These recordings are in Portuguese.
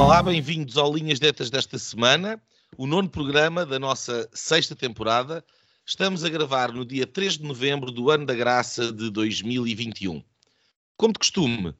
Olá, bem-vindos ao Linhas Direitas desta semana, o nono programa da nossa sexta temporada. Estamos a gravar no dia 3 de novembro do ano da graça de 2021. Como de costume,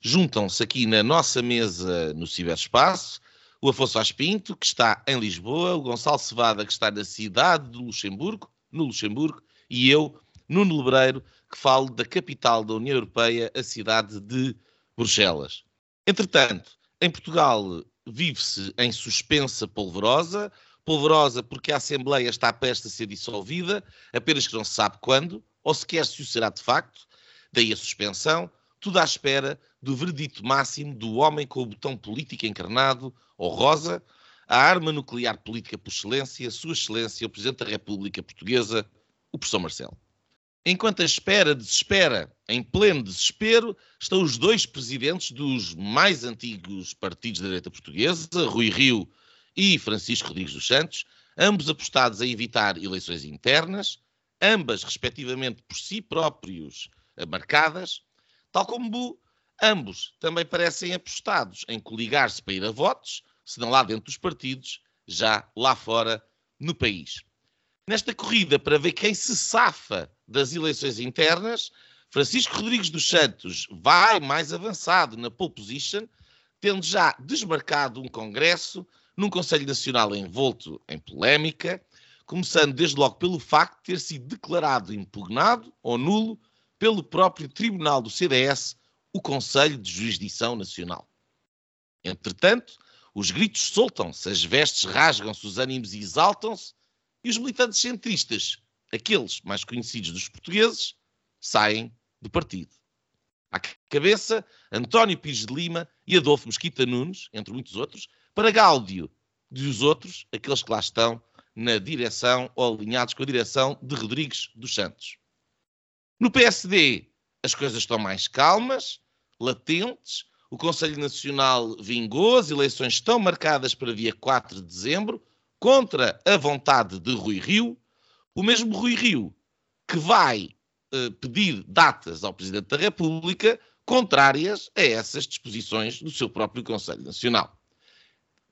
juntam-se aqui na nossa mesa no ciberespaço o Afonso Aspinto, que está em Lisboa, o Gonçalo Cevada, que está na cidade de Luxemburgo, no Luxemburgo, e eu, Nuno Lebreiro, que falo da capital da União Europeia, a cidade de Bruxelas. Entretanto, em Portugal vive-se em suspensa polvorosa, polvorosa porque a Assembleia está prestes a ser dissolvida, apenas que não se sabe quando, ou sequer se o será de facto, daí a suspensão, tudo à espera do veredito máximo do homem com o botão político encarnado, ou rosa, a arma nuclear política por excelência, Sua Excelência, o Presidente da República Portuguesa, o professor Marcelo. Enquanto a espera desespera, em pleno desespero, estão os dois presidentes dos mais antigos partidos da direita portuguesa, Rui Rio e Francisco Rodrigues dos Santos, ambos apostados a evitar eleições internas, ambas, respectivamente, por si próprios marcadas, tal como ambos também parecem apostados em coligar-se para ir a votos, se não lá dentro dos partidos, já lá fora no país. Nesta corrida para ver quem se safa das eleições internas, Francisco Rodrigues dos Santos vai mais avançado na pole position, tendo já desmarcado um congresso num Conselho Nacional envolto em polémica, começando desde logo pelo facto de ter sido declarado impugnado ou nulo pelo próprio Tribunal do CDS, o Conselho de Jurisdição Nacional. Entretanto, os gritos soltam-se, as vestes rasgam-se, os ânimos exaltam-se, e os militantes centristas, aqueles mais conhecidos dos portugueses, saem do partido. À cabeça, António Pires de Lima e Adolfo Mesquita Nunes, entre muitos outros, para gáudio dos outros, aqueles que lá estão na direção ou alinhados com a direção de Rodrigues dos Santos. No PSD, as coisas estão mais calmas, latentes, o Conselho Nacional vingou, as eleições estão marcadas para dia 4 de dezembro, contra a vontade de Rui Rio, o mesmo Rui Rio que vai uh, pedir datas ao Presidente da República contrárias a essas disposições do seu próprio Conselho Nacional.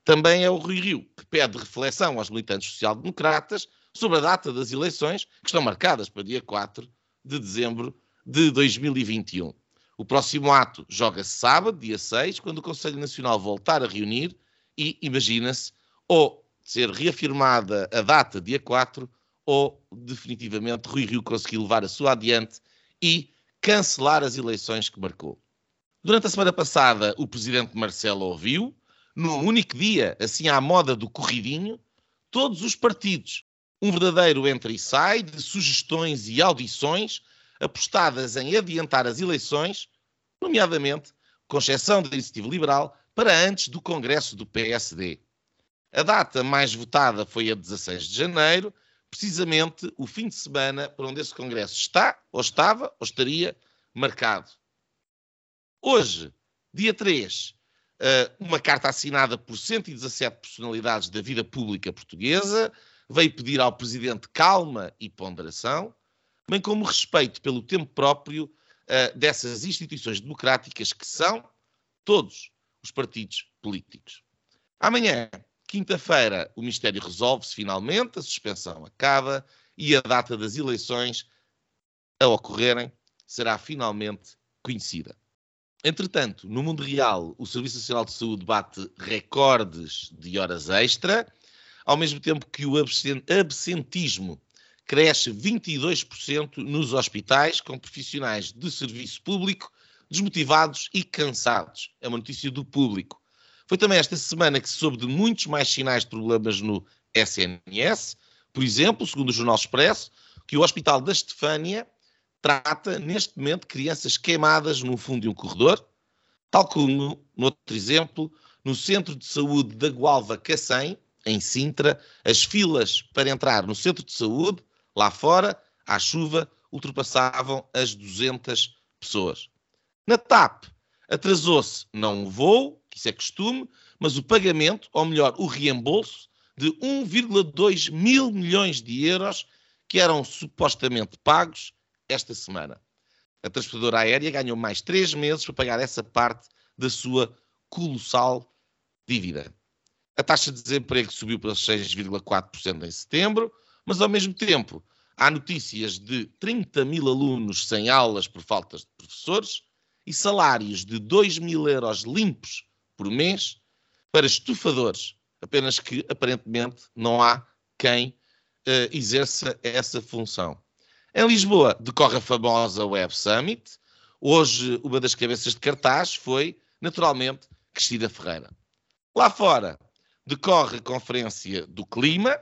Também é o Rui Rio que pede reflexão aos militantes social-democratas sobre a data das eleições que estão marcadas para dia 4 de dezembro de 2021. O próximo ato joga-se sábado, dia 6, quando o Conselho Nacional voltar a reunir e, imagina-se, ou ser reafirmada a data, dia 4, ou definitivamente Rui Rio conseguir levar a sua adiante e cancelar as eleições que marcou. Durante a semana passada, o presidente Marcelo ouviu, no único dia, assim à moda do corridinho, todos os partidos, um verdadeiro entra e sai de sugestões e audições apostadas em adiantar as eleições, nomeadamente, com exceção da Iniciativa Liberal, para antes do Congresso do PSD. A data mais votada foi a 16 de janeiro, precisamente o fim de semana para onde esse Congresso está, ou estava, ou estaria marcado. Hoje, dia 3, eh, uma carta assinada por 117 personalidades da vida pública portuguesa veio pedir ao Presidente calma e ponderação, bem como respeito pelo tempo próprio eh, dessas instituições democráticas que são todos os partidos políticos. Amanhã, Quinta-feira, o Ministério resolve-se finalmente, a suspensão acaba e a data das eleições a ocorrerem será finalmente conhecida. Entretanto, no mundo real, o Serviço Nacional de Saúde bate recordes de horas extra, ao mesmo tempo que o absentismo cresce 22% nos hospitais, com profissionais de serviço público desmotivados e cansados. É uma notícia do público. Foi também esta semana que se soube de muitos mais sinais de problemas no SNS. Por exemplo, segundo o Jornal Expresso, que o Hospital da Estefânia trata neste momento crianças queimadas no fundo de um corredor, tal como, no outro exemplo, no Centro de Saúde da Gualva Cacém, em Sintra, as filas para entrar no Centro de Saúde, lá fora, à chuva, ultrapassavam as 200 pessoas. Na TAP, atrasou-se não o voo, que isso é costume, mas o pagamento, ou melhor, o reembolso, de 1,2 mil milhões de euros que eram supostamente pagos esta semana. A transportadora aérea ganhou mais três meses para pagar essa parte da sua colossal dívida. A taxa de desemprego subiu para 6,4% em setembro, mas ao mesmo tempo há notícias de 30 mil alunos sem aulas por falta de professores e salários de 2 mil euros limpos por mês para estufadores, apenas que aparentemente não há quem uh, exerça essa função. Em Lisboa decorre a famosa Web Summit. Hoje, uma das cabeças de cartaz foi, naturalmente, Cristina Ferreira. Lá fora decorre a Conferência do Clima.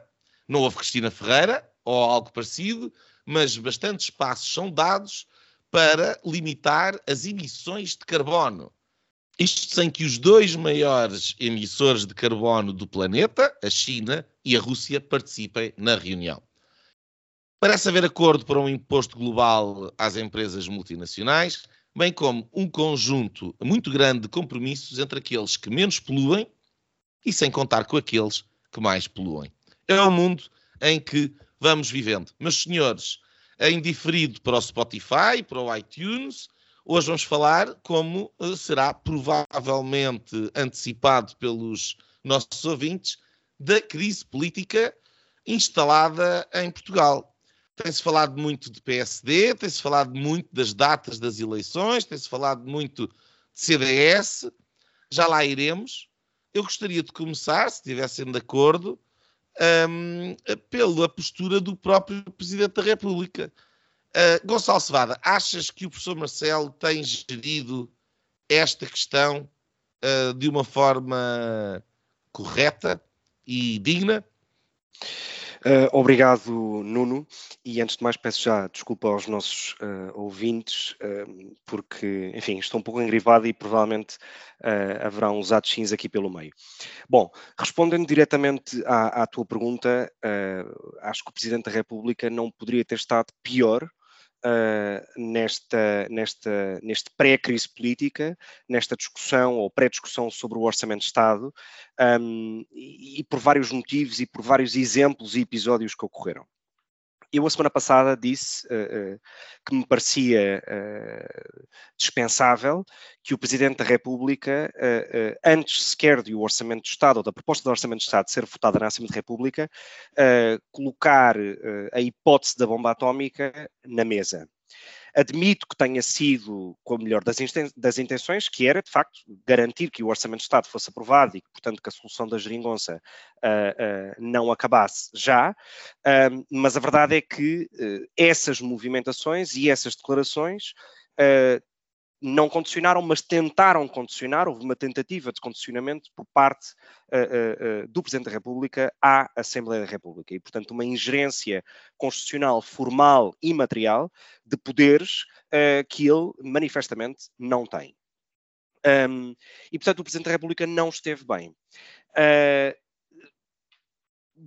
Não houve Cristina Ferreira, ou algo parecido, mas bastantes passos são dados para limitar as emissões de carbono. Isto sem que os dois maiores emissores de carbono do planeta, a China e a Rússia, participem na reunião. Parece haver acordo para um imposto global às empresas multinacionais, bem como um conjunto muito grande de compromissos entre aqueles que menos poluem e sem contar com aqueles que mais poluem. É o mundo em que vamos vivendo. Meus senhores, em diferido para o Spotify, para o iTunes. Hoje vamos falar como eh, será provavelmente antecipado pelos nossos ouvintes da crise política instalada em Portugal. Tem-se falado muito de PSD, tem-se falado muito das datas das eleições, tem-se falado muito de CDS. Já lá iremos. Eu gostaria de começar, se estivessem de acordo, um, pela postura do próprio Presidente da República. Uh, Gonçalo Cevada, achas que o professor Marcelo tem gerido esta questão uh, de uma forma correta e digna? Uh, obrigado, Nuno. E antes de mais, peço já desculpa aos nossos uh, ouvintes, uh, porque, enfim, estou um pouco engrivado e provavelmente haverá uns atos aqui pelo meio. Bom, respondendo diretamente à, à tua pergunta, acho que o Presidente da República não poderia ter estado pior uh, nesta, nesta, neste pré-crise política, nesta discussão ou pré-discussão sobre o Orçamento de Estado, um, e, e por vários motivos e por vários exemplos e episódios que ocorreram. Eu, a semana passada, disse uh, uh, que me parecia uh, dispensável que o Presidente da República, antes sequer do Orçamento de Estado ou da proposta do Orçamento de Estado ser votada na Assembleia da República, colocar a hipótese da bomba atómica na mesa. Admito que tenha sido com a melhor das intenções, que era, de facto, garantir que o Orçamento de Estado fosse aprovado e portanto, que a solução da geringonça uh, uh, não acabasse já, uh, mas a verdade é que essas movimentações e essas declarações não condicionaram, mas tentaram condicionar, houve uma tentativa de condicionamento por parte uh, uh, uh, do Presidente da República à Assembleia da República. E, portanto, uma ingerência constitucional formal e material de poderes que ele manifestamente não tem. Um, e, portanto, o Presidente da República não esteve bem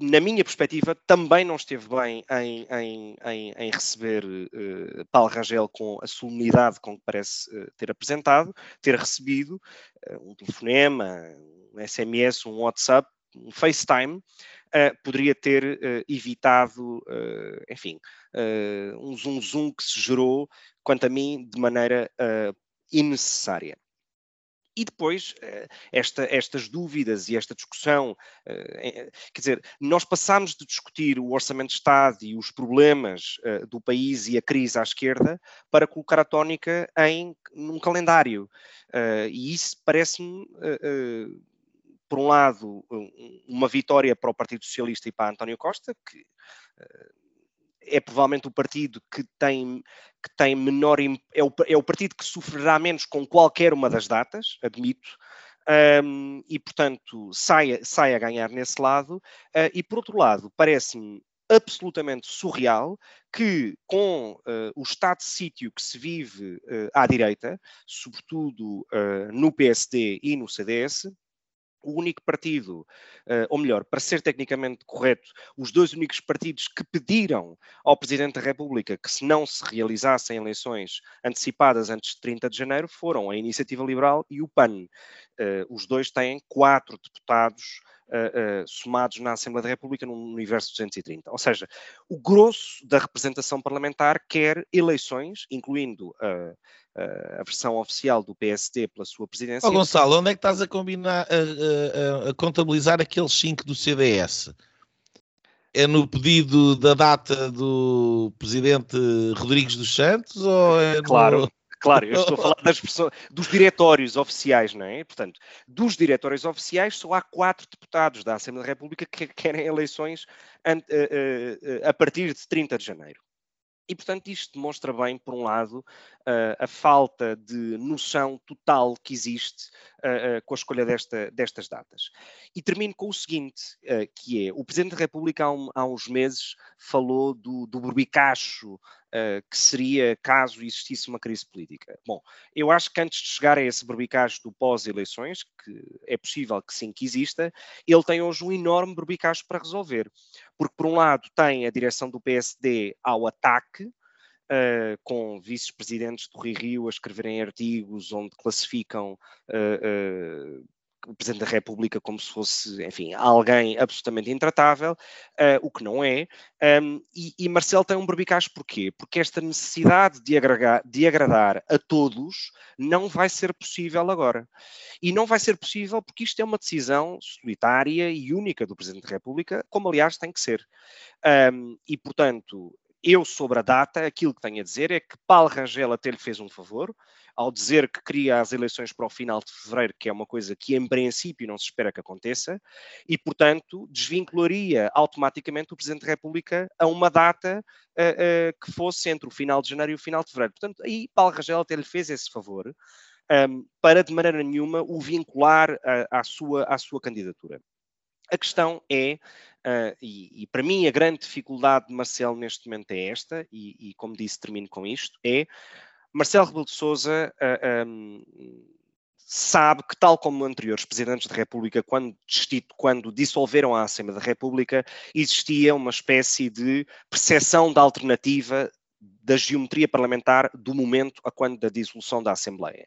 na minha perspectiva, também não esteve bem em, em, em, em receber uh, Paulo Rangel com a solenidade com que parece uh, ter apresentado, ter recebido uh, um telefonema, um SMS, um WhatsApp, um FaceTime, poderia ter evitado, enfim, um zoom zoom que se gerou, quanto a mim, de maneira innecessária. E depois, eh, esta, estas dúvidas e esta discussão, eh, quer dizer, nós passámos de discutir o Orçamento de Estado e os problemas eh, do país e a crise à esquerda para colocar a tónica em num calendário. E isso parece-me, por um lado, uma vitória para o Partido Socialista e para António Costa, que é provavelmente o partido que tem, que tem menor. É o, é o partido que sofrerá menos com qualquer uma das datas, admito. Um, e, portanto, sai, sai a ganhar nesse lado. Uh, e, por outro lado, parece-me absolutamente surreal que, com uh, o estado de sítio que se vive uh, à direita, sobretudo no PSD e no CDS, o único partido, uh, ou melhor, para ser tecnicamente correto, os dois únicos partidos que pediram ao Presidente da República que se não se realizassem eleições antecipadas antes de 30 de janeiro foram a Iniciativa Liberal e o PAN. Uh, os dois têm quatro deputados Uh, somados na Assembleia da República num universo de 230. Ou seja, o grosso da representação parlamentar quer eleições, incluindo uh, a versão oficial do PSD pela sua presidência. Oh, Gonçalo, onde é que estás a combinar, a, a, a contabilizar aqueles 5 do CDS? É no pedido da data do presidente Rodrigues dos Santos ou é Claro. No... Claro, eu estou a falar das pessoas, dos diretórios oficiais, não é? Portanto, dos diretórios oficiais só há quatro deputados da Assembleia da República que querem eleições a, a, a partir de 30 de janeiro. E, portanto, isto demonstra bem, por um lado, uh, a falta de noção total que existe uh, uh, com a escolha desta, destas datas. E termino com o seguinte, que é, o Presidente da República há, há uns meses falou do, do burbicacho que seria caso existisse uma crise política. Bom, eu acho que antes de chegar a esse burbicacho do pós-eleições, que é possível que sim que exista, ele tem hoje um enorme burbicacho para resolver. Porque, por um lado, tem a direção do PSD ao ataque, Uh, com vice-presidentes do Rio Rio a escreverem artigos onde classificam uh, uh, o Presidente da República como se fosse, enfim, alguém absolutamente intratável, uh, o que não é. Um, e, e Marcelo tem um berbicacho porquê? Porque esta necessidade de, agregar, de agradar a todos não vai ser possível agora. E não vai ser possível porque isto é uma decisão solitária e única do Presidente da República, como aliás tem que ser. Um, e, portanto, eu, sobre a data, aquilo que tenho a dizer é que Paulo Rangel até lhe fez um favor, ao dizer que queria as eleições para o final de fevereiro, que é uma coisa que em princípio não se espera que aconteça, e, portanto, desvincularia automaticamente o Presidente da República a uma data uh, uh, que fosse entre o final de janeiro e o final de fevereiro. Portanto, aí Paulo Rangel até lhe fez esse favor, um, ehm, para de maneira nenhuma o vincular à, sua, à sua candidatura. A questão é, uh, e, e, para mim a grande dificuldade de Marcelo neste momento é esta, e, e como disse, termino com isto, é Marcelo Rebelo de Sousa uh, ah, um, sabe que, tal como anteriores presidentes da República, quando, quando dissolveram a Assembleia da República, existia uma espécie de percepção da alternativa da geometria parlamentar do momento a quando da dissolução da Assembleia.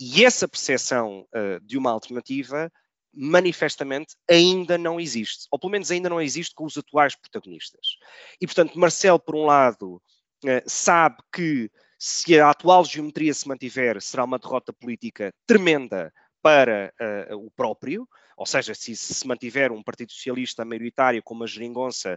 E essa percepção uh, de uma alternativa manifestamente ainda não existe, ou pelo menos ainda não existe com os atuais protagonistas. E, portanto, Marcelo, por um lado, eh, sabe que se a atual geometria se mantiver, será uma derrota política tremenda para uh, o próprio, ou seja, se se mantiver um Partido Socialista maioritário como a Geringonça,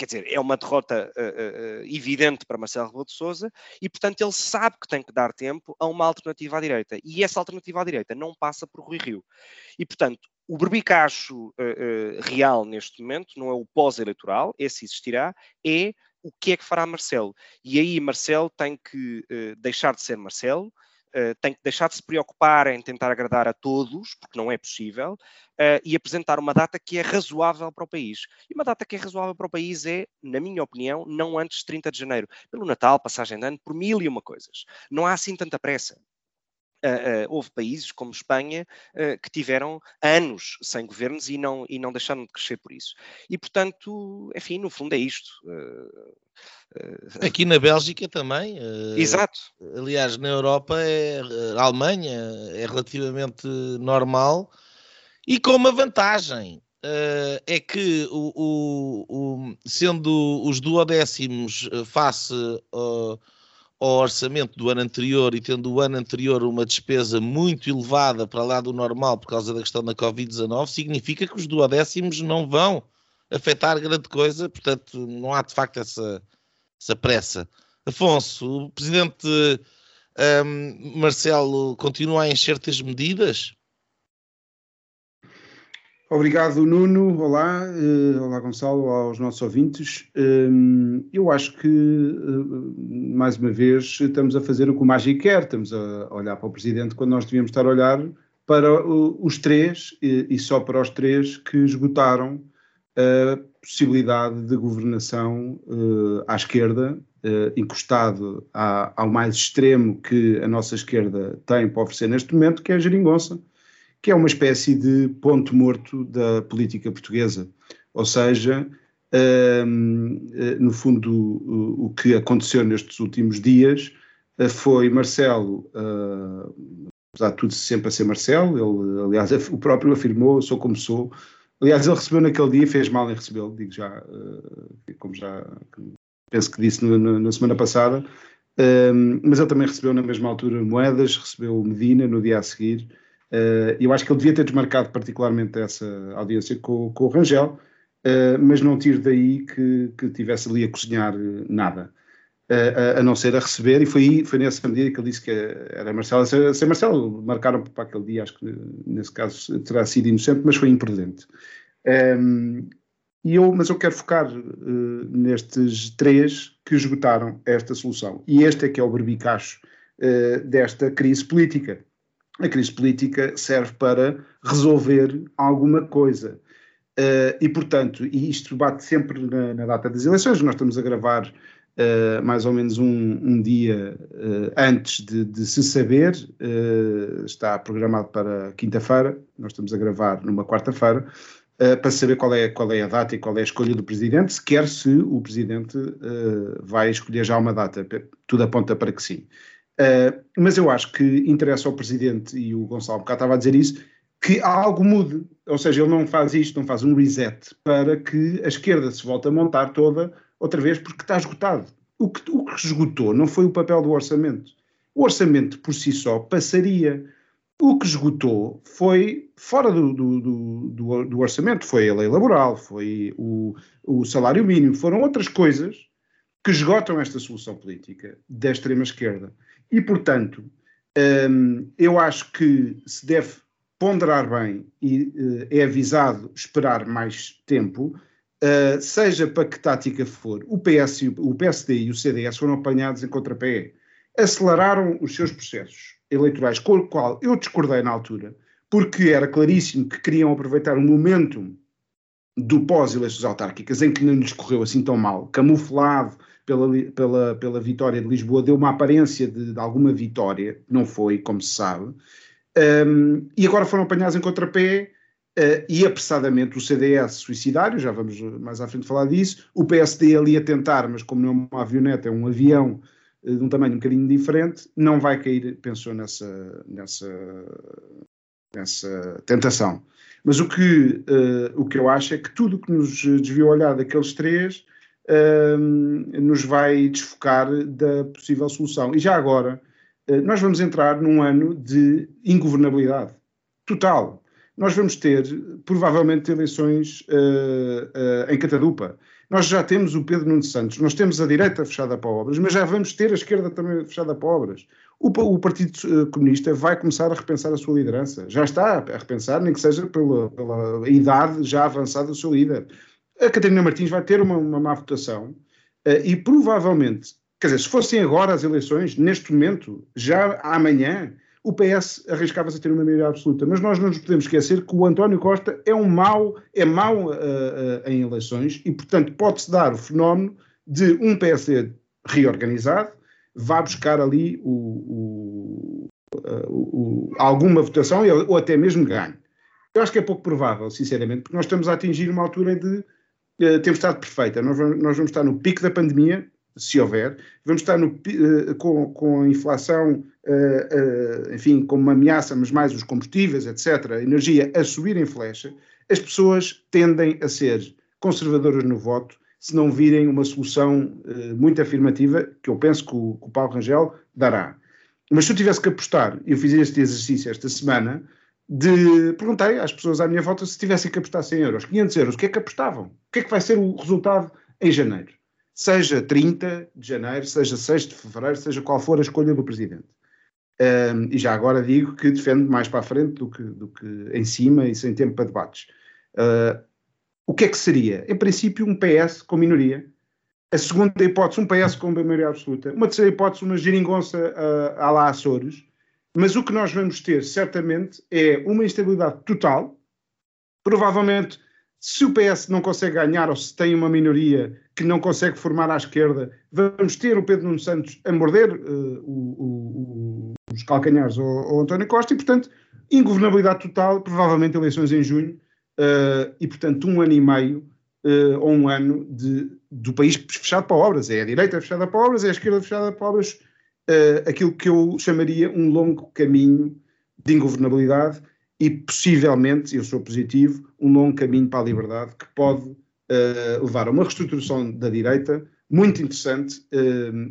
quer dizer, é uma derrota uh, uh, evidente para Marcelo Rebelo de Sousa e, portanto, ele sabe que tem que dar tempo a uma alternativa à direita. E essa alternativa à direita não passa por Rui Rio. E, portanto, o berbicacho uh, real neste momento não é o pós-eleitoral, esse existirá, é o que é que fará Marcelo. E aí Marcelo tem que deixar de ser Marcelo, uh, tem que deixar de se preocupar em tentar agradar a todos, porque não é possível, uh, e apresentar uma data que é razoável para o país. E uma data que é razoável para o país é, na minha opinião, não antes de 30 de janeiro. Pelo Natal, passagem de ano, por mil e uma coisas. Não há assim tanta pressa. Uh, uh, houve países como Espanha uh, que tiveram anos sem governos e não, e não deixaram de crescer por isso. E, portanto, enfim, no fundo é isto. Aqui na Bélgica também. Exato. Aliás, na Europa, é, a Alemanha é relativamente normal e com uma vantagem. é que, o, o, o, sendo os duodécimos face ao orçamento do ano anterior e tendo o ano anterior uma despesa muito elevada para lá do normal por causa da questão da Covid-19, significa que os duodécimos não vão afetar grande coisa, portanto, não há de facto essa, essa pressa. Afonso, o presidente um, Marcelo continua a encher-te medidas? Obrigado, Nuno. Olá, uh, olá, Gonçalo, olá aos nossos ouvintes. Uh, eu acho que, uh, mais uma vez, estamos a fazer o que o Mágico quer, estamos a olhar para o Presidente quando nós devíamos estar a olhar para os três, e, e só para os três que esgotaram a possibilidade de governação à esquerda, encostado à, ao mais extremo que a nossa esquerda tem para oferecer neste momento, que é a geringonça que é uma espécie de ponto morto da política portuguesa. Ou seja, um, eh, no fundo, o, que aconteceu nestes últimos dias uh, foi Marcelo, uh, apesar de tudo sempre a ser Marcelo, ele, aliás, o próprio afirmou, sou como sou. Aliás, ele recebeu naquele dia fez mal em recebê-lo, digo já, como já penso que disse na semana passada, um, mas ele também recebeu na mesma altura moedas, recebeu Medina no dia a seguir. Uh, eu acho que ele devia ter desmarcado particularmente essa audiência com, com o Rangel, uh, mas não tiro daí que, que tivesse ali a cozinhar nada. Uh, a, a, não ser a receber, e foi, foi nessa medida que ele disse que era Marcelo. Sem, Marcelo, marcaram para aquele dia, acho que nesse caso terá sido inocente, mas foi imprudente. Um, e eu, mas eu quero focar uh, nestes três que esgotaram esta solução. E este é que é o berbicacho uh, desta crise política. A crise política serve para resolver alguma coisa. Uh, e, portanto, e isto bate sempre na, na, data das eleições. Nós estamos a gravar mais ou menos um, um dia antes de, de, se saber. está programado para quinta-feira. Nós estamos a gravar numa quarta-feira uh, para saber qual é, qual é a data e qual é a escolha do presidente, sequer se o presidente uh, vai escolher já uma data. Tudo aponta para que sim. Uh, mas eu acho que interessa ao presidente, e o Gonçalo Bocá estava a dizer isso, que algo mude. Ou seja, ele não faz isto, não faz um reset para que a esquerda se volte a montar toda outra vez porque está esgotado. O que, o que esgotou não foi o papel do orçamento. O orçamento por si só passaria. O que esgotou foi fora do, do, do, do, orçamento, foi a lei laboral, foi o, o salário mínimo, foram outras coisas que esgotam esta solução política da extrema-esquerda. E, portanto, hum, eu acho que se deve ponderar bem e uh, é avisado esperar mais tempo, uh, seja para que tática for. O, PS, o PSD e o CDS foram apanhados em contrapé. Aceleraram os seus processos eleitorais, com o qual eu discordei na altura, porque era claríssimo que queriam aproveitar o momento do pós-eleições autárquicas, em que não lhes correu assim tão mal, camuflado pela, pela, pela vitória de Lisboa, deu uma aparência de, de alguma vitória, não foi, como se sabe, um, e agora foram apanhados em contrapé, uh, e apressadamente o CDS suicidário, já vamos mais à frente falar disso, o PSD ali a tentar, mas como não é uma avioneta, é um avião, eh, de um tamanho um bocadinho diferente, não vai cair, pensou nessa, nessa, nessa tentação. Mas o que, uh, o que eu acho é que tudo que nos desviou olhar daqueles três uh, nos vai desfocar da possível solução. E já agora, uh, nós vamos entrar num ano de ingovernabilidade total. Nós vamos ter, provavelmente, eleições em Catadupa. Nós já temos o Pedro Nuno Santos, nós temos a direita fechada para obras, mas já vamos ter a esquerda também fechada para obras. O, o Partido eh, Comunista vai começar a repensar a sua liderança. Já está a repensar, nem que seja pela, pela idade já avançada do seu líder. A Catarina Martins vai ter uma, uma má votação uh, e provavelmente, quer dizer, se fossem agora as eleições, neste momento, já amanhã, o PS arriscava-se a ter uma maioria absoluta. Mas nós não nos podemos esquecer que o António Costa é um mau, é mau uh, uh, em eleições e, portanto, pode-se dar o fenómeno de um PSD reorganizado vá buscar ali o, o, uh, alguma votação ou até mesmo ganhe. Eu acho que é pouco provável, sinceramente, porque nós estamos a atingir uma altura de tempestade perfeita. Nós vamos, nós vamos estar no pico da pandemia, se houver, vamos estar no, uh, com, com, a inflação, uh, uh, enfim, como uma ameaça, mas mais os combustíveis, etc., a energia a subir em flecha, as pessoas tendem a ser conservadoras no voto se não virem uma solução muito afirmativa, que eu penso que o, que o Paulo Rangel dará. Mas se eu tivesse que apostar, eu fiz este exercício esta semana, de perguntei às pessoas à minha volta se tivessem que apostar 100 euros, 500 euros, o que é que apostavam? O que é que vai ser o resultado em janeiro? seja 30 de janeiro, seja 6 de fevereiro, seja qual for a escolha do presidente. Um, e já agora digo que defendo mais para a frente do que, do que em cima e sem tempo para debates. Uh, o que é que seria? Em princípio, um PS com minoria. A segunda hipótese, um PS com maioria absoluta. Uma terceira hipótese, uma geringonça uh, à lá Açores. Mas o que nós vamos ter, certamente, é uma instabilidade total. Provavelmente se o PS não consegue ganhar ou se tem uma minoria que não consegue formar à esquerda, vamos ter o Pedro Nuno Santos a morder uh, o, o, os calcanhares ao, ao, António Costa e, portanto, ingovernabilidade total, provavelmente eleições em junho, uh, e portanto um ano e meio uh, ou um ano de, do país fechado para obras. É a direita fechada para obras, é a esquerda fechada para obras, uh, aquilo que eu chamaria um longo caminho de ingovernabilidade e possivelmente, eu sou positivo, um longo caminho para a liberdade que pode uh, levar a uma reestruturação da direita muito interessante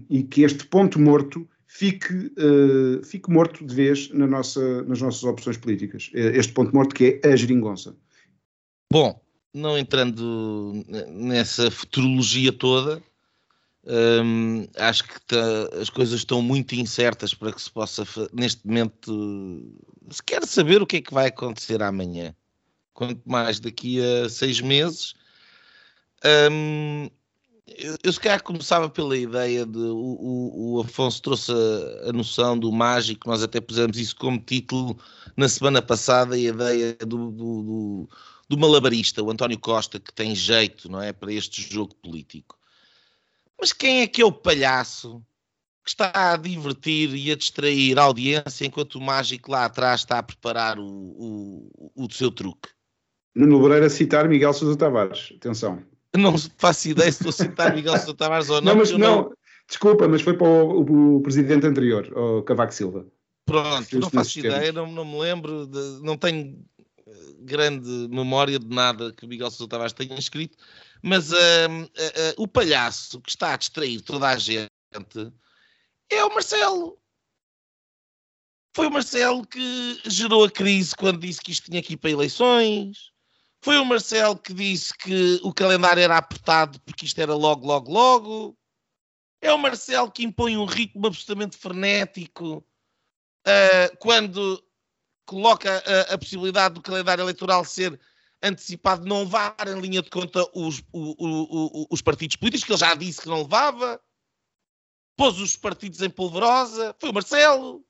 e que este ponto morto fique, uh, fique morto de vez na nossa, nas nossas opções políticas. Este ponto morto que é a geringonça. Bom, não entrando nessa futurologia toda, um, acho que tá, as coisas estão muito incertas para que se possa, neste momento, se quer saber o que é que vai acontecer amanhã. Quanto mais daqui a seis meses. Um, eu, eu se calhar começava pela ideia de o, o, o Afonso trouxe a, a, noção do mágico, nós até pusemos isso como título na semana passada, a ideia do, do, do, do malabarista, o António Costa, que tem jeito, não é, para este jogo político. Mas quem é que é o palhaço que está a divertir e a distrair a audiência enquanto o mágico lá atrás está a preparar o, o, o seu truque? Nuno Moreira citar Miguel Sousa Tavares. Atenção não faço ideia se estou a citar Miguel Sousa Tavares ou não. Não, mas não, não, desculpa, mas foi para o, o, presidente anterior, o Cavaco Silva. Pronto, não faço ideia, não, não, me lembro, de, não tenho eh, grande memória de nada que Miguel Sousa Tavares tenha escrito, mas uh, uh, uh, o palhaço que está a distrair toda a gente é o Marcelo. Foi o Marcelo que gerou a crise quando disse que isto tinha que ir para eleições. Foi o Marcelo que disse que o calendário era apertado porque isto era logo, logo, logo. É o Marcelo que impõe um ritmo absolutamente frenético quando coloca a, a, possibilidade do calendário eleitoral ser antecipado, não levar em linha de conta os, o, o, o, os partidos políticos, que ele já disse que não levava. Pôs os partidos em polvorosa. Foi o Marcelo.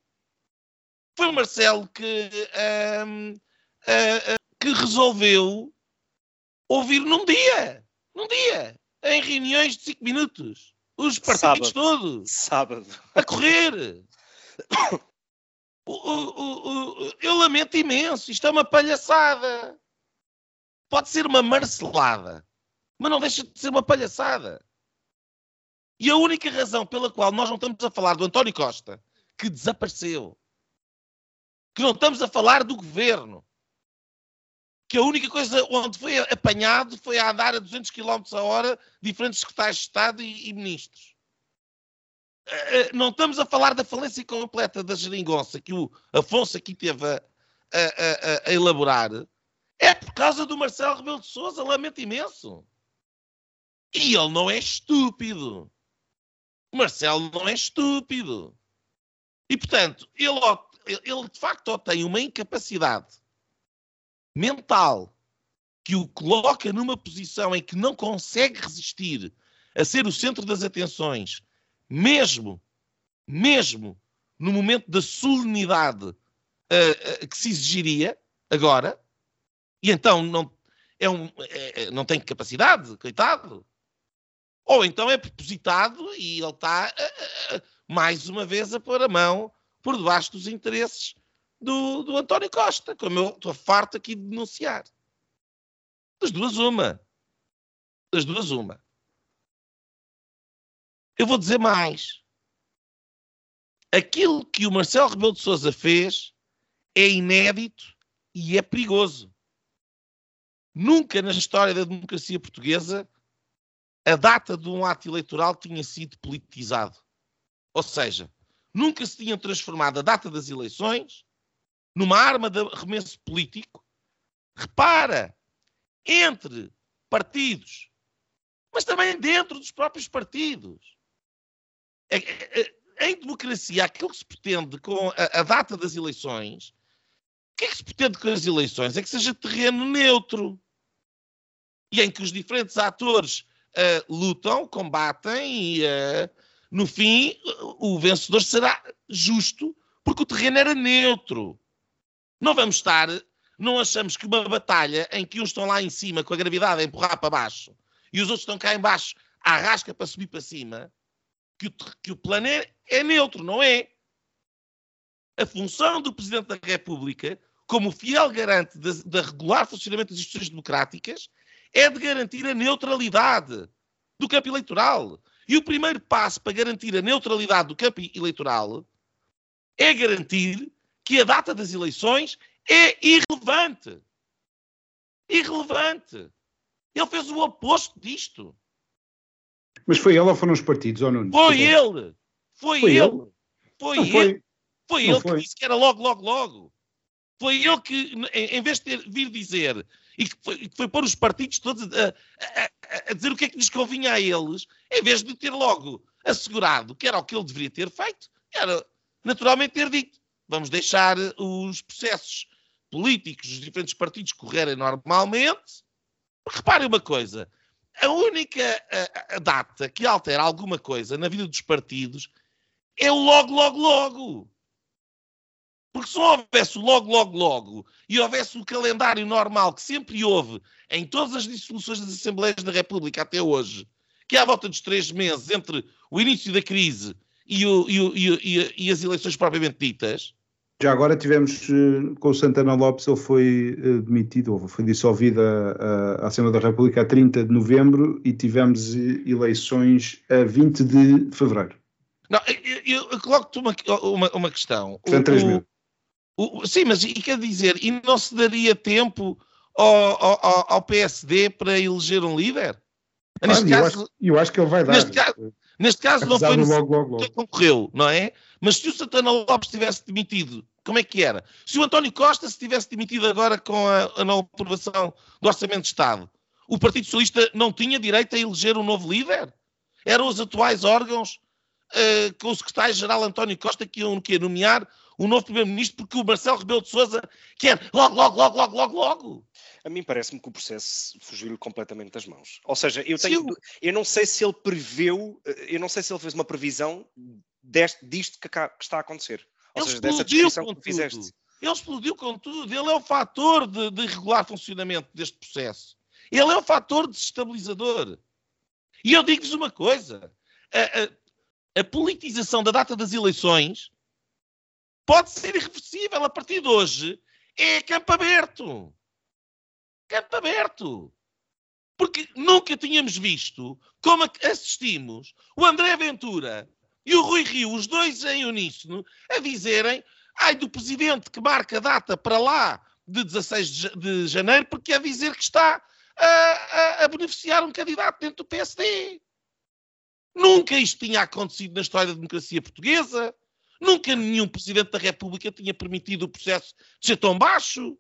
Foi o Marcelo que. Uh, uh, que resolveu ouvir num dia, num dia, em reuniões de 5 minutos, os partidos Sábado. todos. Sábado. A correr. o, o, o, eu lamento imenso, isto é uma palhaçada. Pode ser uma marcelada, mas não deixa de ser uma palhaçada. E a única razão pela qual nós não estamos a falar do António Costa, que desapareceu, que não estamos a falar do governo, que a única coisa onde foi apanhado foi a andar a 200 km a hora diferentes secretários de Estado e, e ministros. Eh, eh, não estamos a falar da falência completa da geringonça que o Afonso aqui teve a, a, a, a elaborar. É por causa do Marcelo Rebelo de Sousa, lamento imenso. E ele não é estúpido. O Marcelo não é estúpido. E, portanto, ele, ele de facto tem uma incapacidade mental que o coloca numa posição em que não consegue resistir a ser o centro das atenções, mesmo, mesmo no momento da solenidade uh, uh, que se exigiria agora, e então não, é um, é, não tem capacidade, coitado. Ou então é propositado e ele está, uh, mais uma vez, a pôr a mão por debaixo dos interesses do, do António Costa, como eu estou farto aqui de denunciar. Das duas, uma. Das duas, uma. Eu vou dizer mais. Aquilo que o Marcelo Rebelo de Sousa fez é inédito e é perigoso. Nunca na história da democracia portuguesa a data de um ato eleitoral tinha sido politizado. Ou seja, nunca se tinha transformado a data das eleições numa arma de arremesso político, repara, entre partidos, mas também dentro dos próprios partidos. É, é, é, em democracia, aquilo que se pretende com a, a data das eleições, o que é que se pretende com as eleições? É que seja terreno neutro e em que os diferentes atores uh, lutam, combatem e, uh, no fim, o vencedor será justo porque o terreno era neutro. Não vamos estar, não achamos que uma batalha em que uns estão lá em cima com a gravidade a empurrar para baixo e os outros estão cá em baixo à rasca para subir para cima, que o, que o plano é, é neutro, não é? A função do Presidente da República, como fiel garante da regular funcionamento das instituições democráticas, é de garantir a neutralidade do campo eleitoral. E o primeiro passo para garantir a neutralidade do campo eleitoral é garantir que a data das eleições é irrelevante. Irrelevante. Ele fez o oposto disto. Mas foi ele ou foram os partidos, ou não? Foi ele. Foi, foi ele. ele. Foi não ele. Foi, foi ele foi. que disse que era logo, logo, logo. Foi ele que, em vez de ter, vir dizer e que foi, que foi pôr os partidos todos a, a, a, dizer o que é que lhes convinha a eles, em vez de ter logo assegurado que era o que ele deveria ter feito, era naturalmente ter dito: vamos deixar os processos políticos dos diferentes partidos correrem normalmente. Reparem uma coisa: a única a, a data que altera alguma coisa na vida dos partidos é logo, logo, logo. Porque se não houvesse logo, logo, logo e houvesse o calendário normal que sempre houve em todas as dissoluções das Assembleias da República até hoje, que é à volta dos três meses entre o início da crise e, o, e, o, e, e as eleições propriamente ditas. Já agora tivemos eh, com o Santana Lopes, ele foi uh, demitido, ou foi dissolvida a, a, Assembleia da República a 30 de novembro e tivemos eh, eleições a 20 de fevereiro. Não, eu, eu coloco-te uma, uma, uma questão. Portanto, três meses. O, sim, mas e quer dizer, e não se daria tempo ao, ao, ao PSD para eleger um líder? Ah, neste eu, caso, acho, eu acho que ele vai dar. Neste caso, neste caso não foi logo, logo, logo. concorreu, não é? Mas se o Santana Lopes tivesse demitido, como é que era? Se o António Costa se tivesse demitido agora com a, a não aprovação do Orçamento de Estado, o Partido Socialista não tinha direito a eleger um novo líder? Eram os atuais órgãos uh, com o secretário-geral António Costa que iam que, nomear o novo Primeiro-Ministro porque o Marcelo Rebelo de Sousa quer logo, logo, logo, logo, logo, logo. A mim parece-me que o processo fugiu-lhe completamente das mãos. Ou seja, eu, tenho, eu... eu não sei se ele preveu, eh, eu não sei se ele fez uma previsão deste, disto que, que está a acontecer. Ou ele seja, dessa descrição que tu fizeste. Ele explodiu com tudo. Ele é o fator de, de regular funcionamento deste processo. Ele é o fator desestabilizador. E eu digo-vos uma coisa: a, a, a, politização da data das eleições pode ser irreversível a partir de hoje. É campo aberto. Campo aberto. Porque nunca tínhamos visto como assistimos o André Ventura e o Rui Rio, os dois em uníssono, a dizerem ai do presidente que marca a data para lá de 16 de janeiro porque é dizer que está a, a, a beneficiar um candidato dentro do PSD. Nunca isto tinha acontecido na história da democracia portuguesa. Nunca nenhum Presidente da República tinha permitido o processo de ser tão baixo.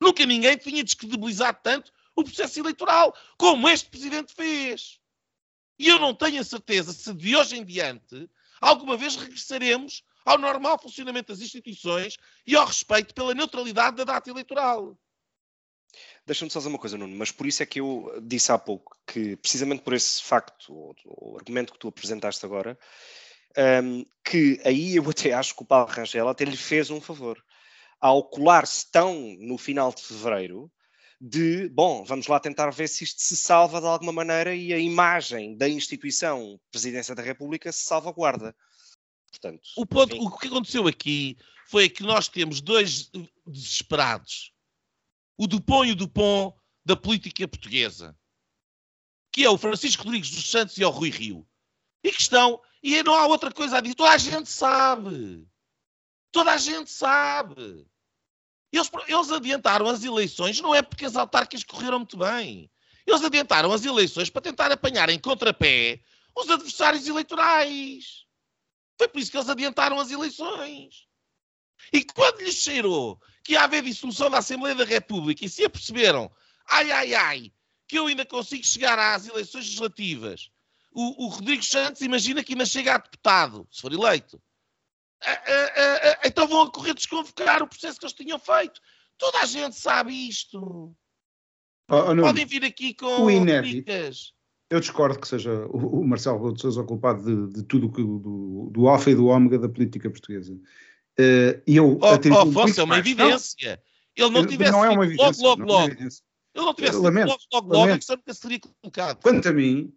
Nunca ninguém tinha descredibilizado tanto o processo eleitoral como este Presidente fez. E eu não tenho a certeza se de hoje em diante alguma vez regressaremos ao normal funcionamento das instituições e ao respeito pela neutralidade da data eleitoral. Deixa-me só dizer uma coisa, Nuno, mas por isso é que eu disse há pouco que, precisamente por esse facto, ou, o argumento que tu apresentaste agora, um, que aí eu até acho que o Paulo Rangel até lhe fez um favor. Ao colar-se tão no final de fevereiro, de, bom, vamos lá tentar ver se isto se salva de alguma maneira e a imagem da instituição Presidência da República se salvaguarda. Portanto, o, ponto, o que aconteceu aqui foi que nós temos dois desesperados. O Dupont e o Dupont da política portuguesa. Que é o Francisco Rodrigues dos Santos e o Rui Rio. E que estão e não há outra coisa a dizer. Toda a gente sabe. Toda a gente sabe. Eles, eles adiantaram as eleições, não é porque as autárquicas correram muito bem. Eles adiantaram as eleições para tentar apanhar em contrapé os adversários eleitorais. Foi por isso que eles adiantaram as eleições. E quando lhes cheirou que ia haver dissolução da Assembleia da República e se aperceberam, ai, ai, ai, que eu ainda consigo chegar às eleições legislativas o, o Rodrigo Santos imagina que ainda chega a deputado, se for eleito. então vão a correr desconvocar o processo que eles tinham feito. Toda a gente sabe isto. Oh, Podem vir aqui com dicas. Eu discordo que seja o, o Marcelo Rebelo de Sousa o culpado de, de tudo que do, do alfa e do ômega da política portuguesa. Uh, eu oh, oh é uma evidência. Não, ele não tivesse não é uma evidência, logo, logo, logo. Ele não tivesse lamento, logo, logo, logo, é que nunca seria colocado. Quanto a mim,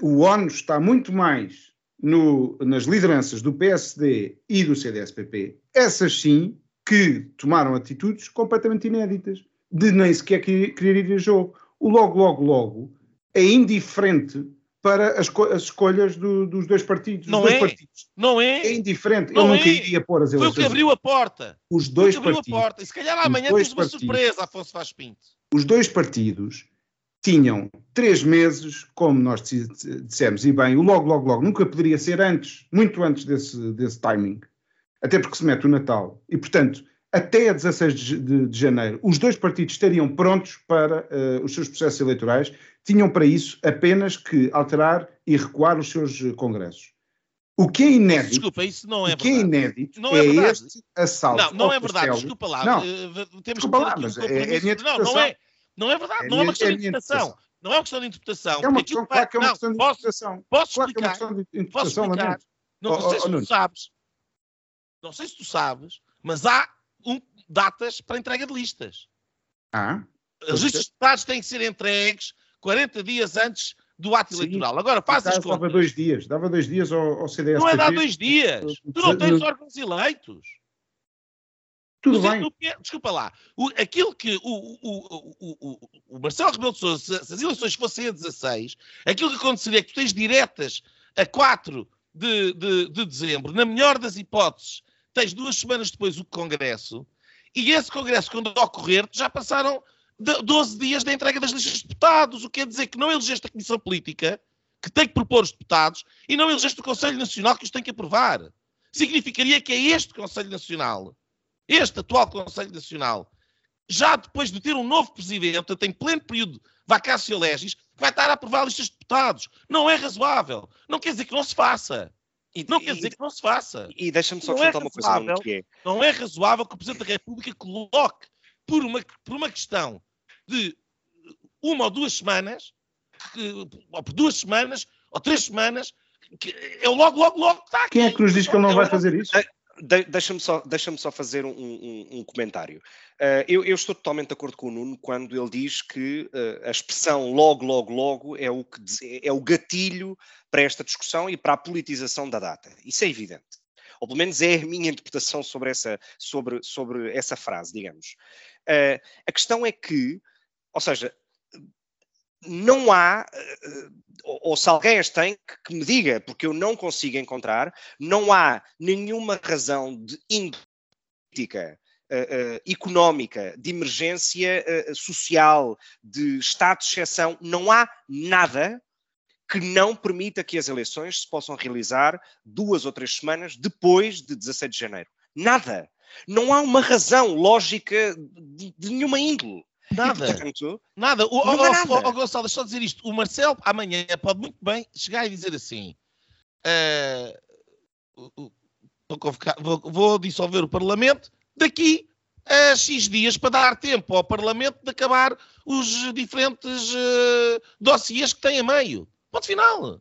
o ONU está muito mais no, nas lideranças do PSD e do CDSPP, essas sim, que tomaram atitudes completamente inéditas, de nem sequer querer ir a jogo. O logo, logo, logo é indiferente para as, as escolhas do, dos dois partidos. Não dois é? Partidos. Não é? É indiferente. Não Eu nunca é. iria pôr as Foi eleições. o que abriu a porta. Os Foi dois o que abriu partidos. a porta. E se calhar amanhã temos uma partidos. surpresa, Afonso Vaz Pinto. os dois partidos tinham três meses, como nós di- dissemos, e bem, o logo, logo, logo, nunca poderia ser antes, muito antes desse, desse timing, até porque se mete o Natal. E, portanto, até a 16 de, de- de janeiro, os dois partidos estariam prontos para eh, os seus processos eleitorais, tinham para isso apenas que alterar e recuar os seus eh, congressos. O que é inédito, Desculpa, isso não é o que é verdade. inédito Não é verdade. este assalto Não, não é verdade. castelo. Desculpa lá. Não. v- temos Desculpa que lá, mas é- é a minha Não, não é. Não é verdade. É não é uma questão é de interpretação. Não é uma questão de interpretação. É uma questão, claro que é uma questão de interpretação. posso Claro é uma explicar. questão de Posso explicar. Não, não sei se tu sabes. Não sei se tu sabes, mas há um- datas para entrega de listas. Ah, As listas de deputados têm que ser entregues 40 dias antes do ato Sim. eleitoral. Agora, faz as Acaso dava contas. dois dias, dava dois dias ao, ao CDS. Não é dar dois dias. Tu não tens órgãos eleitos. Tudo Mas é bem. que- Desculpa lá. O- aquilo que o, o, o, Marcelo Rebelo de Sousa, se, as eleições fossem a 16, aquilo que aconteceria é que tu tens diretas a 4 de, de, de dezembro, na melhor das hipóteses, tens duas semanas depois o Congresso, e esse Congresso, quando ocorrer, já passaram de- 12 dias da entrega das listas de deputados, o que quer dizer que não elegeste a Comissão Política, que tem que propor os deputados, e não elegeste o Conselho Nacional, que os tem que aprovar. Significaria que é este Conselho Nacional este atual Conselho Nacional, já depois de ter um novo presidente, tem pleno período de vacácio legis, vai estar a aprovar listas de deputados. Não é razoável. Não quer dizer que não se faça. E, Não quer e- dizer que não se faça. e deixa-me só é acrescentar uma coisa, que é Não é razoável que o Presidente da República coloque por uma, por uma questão de uma ou duas semanas, que- ou por duas semanas, ou três semanas, que é o logo, logo, logo que está aqui. Quem é que nos diz que ele não vai fazer isso? De- Deixa-me só, deixa só fazer um, um- um comentário. Uh, eu, eu estou totalmente de acordo com o Nuno quando ele diz que uh, a expressão logo, logo, logo é o, que, é o gatilho para esta discussão e para a politização da data. Isso é evidente. Ou pelo menos é a minha interpretação sobre essa, sobre, sobre essa frase, digamos. Uh, a questão é que, ou seja, não há, ou, se alguém as tem, que, me diga, porque eu não consigo encontrar, não há nenhuma razão de política, uh, uh, económica, de emergência uh, social, de estado de exceção, não há nada que não permita que as eleições se possam realizar duas ou três semanas depois de 16 de janeiro. Nada. Não há uma razão lógica de, de nenhuma índole. Nada. E, portanto, Nada. O, Não ó, nada. ó, Gonçalo, deixa eu dizer isto. O Marcelo, amanhã, pode muito bem chegar e dizer assim: o- o- vou, convocar- vou- vou dissolver o Parlamento daqui a X dias para dar tempo ao Parlamento de acabar os diferentes eh, dossiês que tem a meio. Ponto final. Não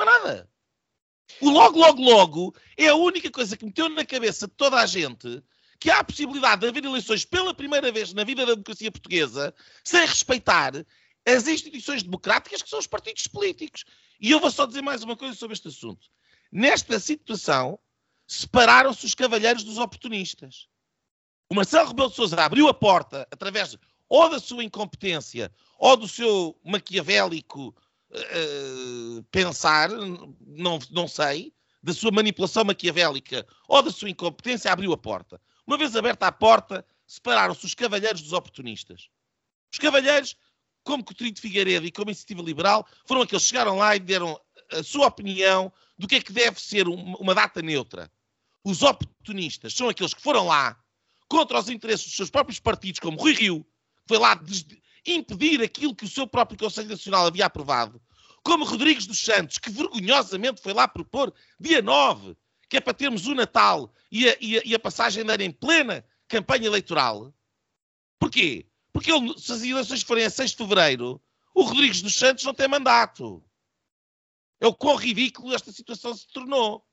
há nada. O logo, logo, logo é a única coisa que meteu na cabeça de toda a gente que há a possibilidade de haver eleições pela primeira vez na vida da democracia portuguesa sem respeitar as instituições democráticas que são os partidos políticos. E eu vou só dizer mais uma coisa sobre este assunto. Nesta situação, separaram-se os cavalheiros dos oportunistas. O Marcelo Rebelo de Sousa abriu a porta através ou da sua incompetência ou do seu maquiavélico eh, pensar, não, não sei, da sua manipulação maquiavélica ou da sua incompetência, abriu a porta. Uma vez aberta a porta, separaram-se os cavalheiros dos oportunistas. Os cavalheiros, como Coutinho de Figueiredo e como Iniciativa Liberal, foram aqueles que chegaram lá e deram a sua opinião do que é que deve ser um- uma data neutra. Os oportunistas são aqueles que foram lá contra os interesses dos seus próprios partidos, como Rui Rio, que foi lá impedir aquilo que o seu próprio Conselho Nacional havia aprovado, como Rodrigues dos Santos, que vergonhosamente foi lá propor dia 9, que é para termos o Natal e a, e a- e a passagem de ano em plena campanha eleitoral. Porquê? Porque ele, se as eleições forem a 6 de fevereiro, o Rodrigues dos Santos não tem mandato. É o quão ridículo esta situação se tornou.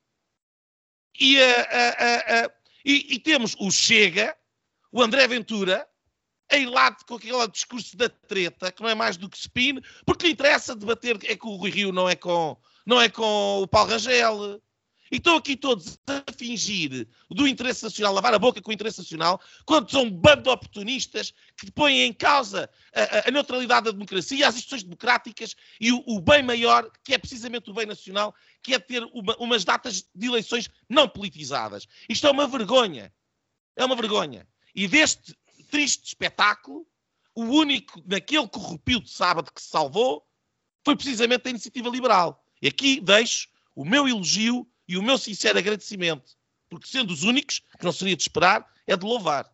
E, a- a- a- a- e- e temos o Chega, o André Ventura, lá com aquele discurso da treta, que não é mais do que spin, porque lhe interessa debater é com o Rui Rio, não é com, não é com o Paulo Rangel. E estão aqui todos a fingir do interesse nacional, lavar a boca com o interesse nacional, quando são um bando de oportunistas que põem em causa a, a, neutralidade da democracia, as instituições democráticas e o, o, bem maior, que é precisamente o bem nacional, que é ter uma, umas datas de eleições não politizadas. Isto é uma vergonha. É uma vergonha. E deste triste espetáculo, o único, naquele corrupio de sábado que se salvou, foi precisamente a iniciativa liberal. E aqui deixo o meu elogio e o meu sincero agradecimento, porque sendo os únicos, que não seria de esperar, é de louvar.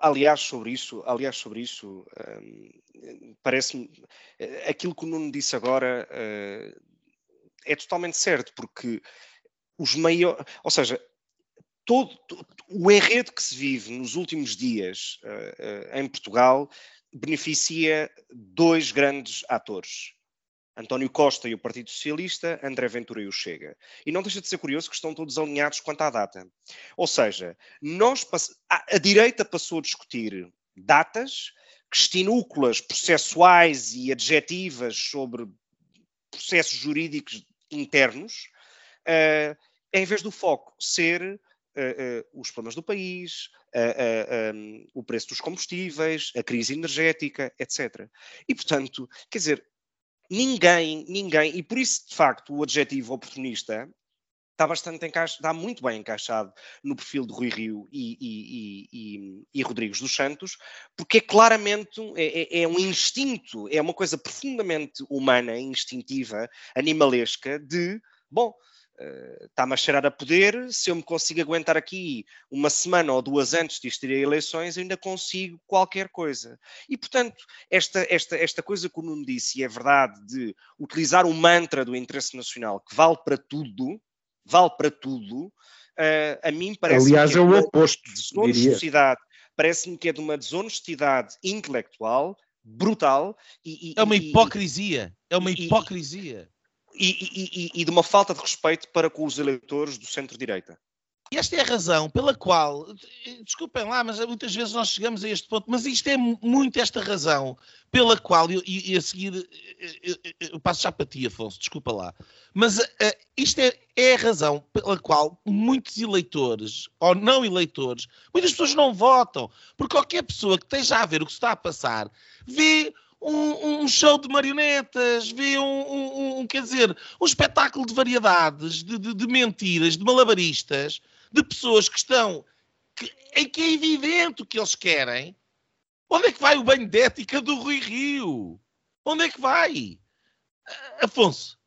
Aliás, sobre isso, aliás, sobre isso, hum, parece-me eh, aquilo que o Nuno disse agora uh, é totalmente certo, porque os maiores, ou seja, todo, todo, o enredo que se vive nos últimos dias uh, em Portugal beneficia dois grandes atores. António Costa e o Partido Socialista, André Ventura e o Chega. E não deixa de ser curioso que estão todos alinhados quanto à data. Ou seja, nós, a, a direita passou a discutir datas, questinúculas processuais e adjetivas sobre processos jurídicos internos, uh, em vez do foco ser uh, os problemas do país, um, o preço dos combustíveis, a crise energética, etc. E, portanto, quer dizer, ninguém, ninguém, e por isso, de facto, o adjetivo oportunista está bastante encaixado, está muito bem encaixado no perfil de Rui Rio e, e, e, e Rodrigues dos Santos, porque é claramente é, é, é, um instinto, é uma coisa profundamente humana, instintiva, animalesca, de bom, está-me a cheirar a poder, se eu me consigo aguentar aqui uma semana ou duas antes de ir a eleições, ainda consigo qualquer coisa. E, portanto, esta, esta, esta coisa que o Nuno disse, e é verdade, de utilizar o mantra do interesse nacional, que vale para tudo, vale para tudo, uh, a mim parece Aliás, que é, é o oposto, desonestidade, parece-me que é de uma desonestidade intelectual brutal e, e, é uma hipocrisia, é uma hipocrisia e, e, e, de uma falta de respeito para com os eleitores do centro-direita. E esta é a razão pela qual, desculpem lá, mas muitas vezes nós chegamos a este ponto, mas isto é muito esta razão pela qual, e, a seguir eu, eu, passo já para ti, Afonso, desculpa lá, mas uh, isto é, é, a razão pela qual muitos eleitores, ou não eleitores, muitas pessoas não votam, porque qualquer pessoa que esteja a ver o que está a passar, vê um, um, show de marionetas, vê um, um, quer dizer, um espetáculo de variedades, de, de, de mentiras, de malabaristas, de pessoas que estão que, em que é evidente o que eles querem. Onde é que vai o banho de ética do Rui Rio? Onde é que vai? Afonso.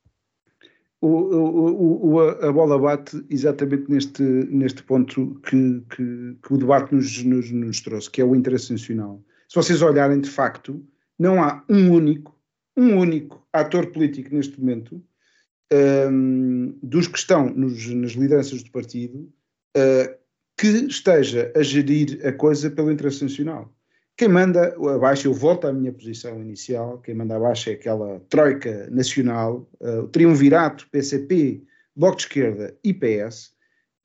O, o, o, a bola bate exatamente neste, neste ponto que, que, que o debate nos, nos, nos trouxe, que é o interesse nacional. Se vocês olharem de facto, não há um único, um único ator político neste momento, um, dos que estão nos, nas lideranças do partido, uh, que esteja a gerir a coisa pelo interesse nacional. Quem manda abaixo, eu volto à minha posição inicial, quem manda abaixo é aquela troika nacional, uh, o triunvirato PCP, Bloco de Esquerda e PS,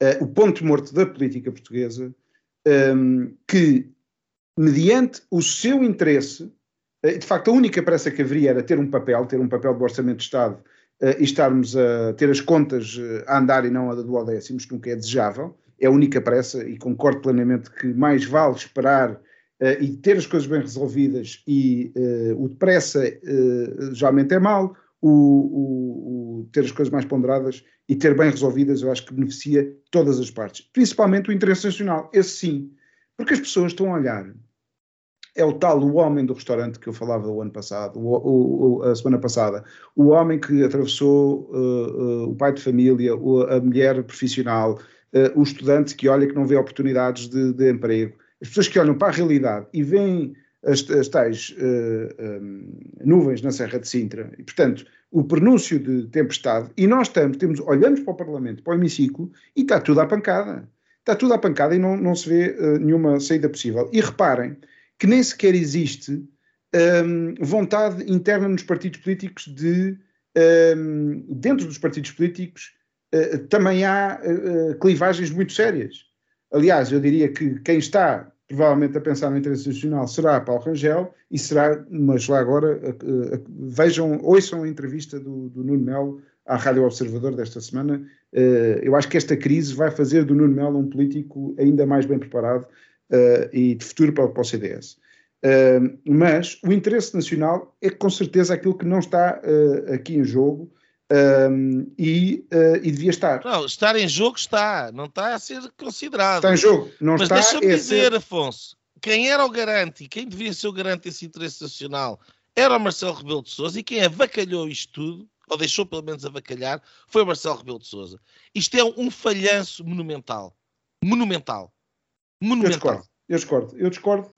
uh, o ponto morto da política portuguesa, um, que, mediante o seu interesse, eh, de facto, a única pressa que haveria era ter um papel, ter um papel do Orçamento de Estado uh, e estarmos a ter as contas uh, a andar e não a do décimos, que nunca é desejável. É a única pressa e concordo plenamente que mais vale esperar e ter as coisas bem resolvidas e o depressa geralmente é mau, o, o, o, ter as coisas mais ponderadas e ter bem resolvidas eu acho que beneficia todas as partes, principalmente o interesse nacional, esse sim, porque as pessoas estão a olhar é o tal o homem do restaurante que eu falava o ano passado, o, o, a semana passada, o homem que atravessou uh, uh, o pai de família, a mulher profissional, uh, o estudante que olha que não vê oportunidades de, de, emprego, as pessoas que olham para a realidade e veem as, as tais um, nuvens na Serra de Sintra, e portanto o pronúncio de tempestade, e nós estamos, temos, olhamos para o Parlamento, para o hemiciclo, e está tudo à pancada. Está tudo à pancada e não, não se vê nenhuma saída possível. E reparem, que nem sequer existe um, vontade interna nos partidos políticos de, um, dentro dos partidos políticos, uh, também há uh, clivagens muito sérias. Aliás, eu diria que quem está provavelmente a pensar no interesse nacional será Paulo Rangel e será, mas lá agora, uh, vejam, ouçam a entrevista do, do Nuno Melo à Rádio Observador desta semana, eu acho que esta crise vai fazer do Nuno Melo um político ainda mais bem preparado uh, e de futuro para, para o CDS. Uh, mas o interesse nacional é com certeza aquilo que não está aqui em jogo e, e, devia estar. Não, estar em jogo está, não está a ser considerado. Está em jogo, não mas está. Mas deixa-me é dizer, ser... Afonso, quem era o garante e quem devia ser o garante desse interesse nacional era o Marcelo Rebelo de Sousa e quem avacalhou isto tudo, ou deixou pelo menos avacalhar, foi o Marcelo Rebelo de Sousa. Isto é um falhanço monumental. Monumental. Monumental. Eu discordo. Eu discordo. Eu discordo,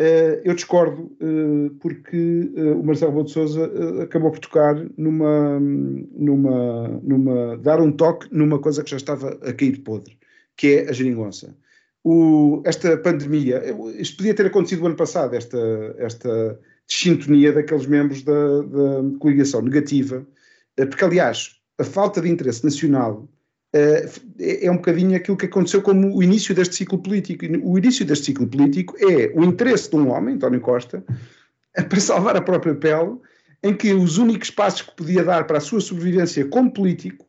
uh, eu discordo uh, porque uh, o Marcelo Rebelo de Sousa acabou por tocar numa, numa, numa, dar um toque numa coisa que já estava a cair podre, que é a geringonça. O, esta pandemia, isto podia ter acontecido o ano passado, esta, esta sintonia daqueles membros da, da coligação negativa, porque, aliás, a falta de interesse nacional é, é um bocadinho aquilo que aconteceu como o início deste ciclo político. O início deste ciclo político é o interesse de um homem, António Costa, para salvar a própria pele, em que os únicos passos que podia dar para a sua sobrevivência como político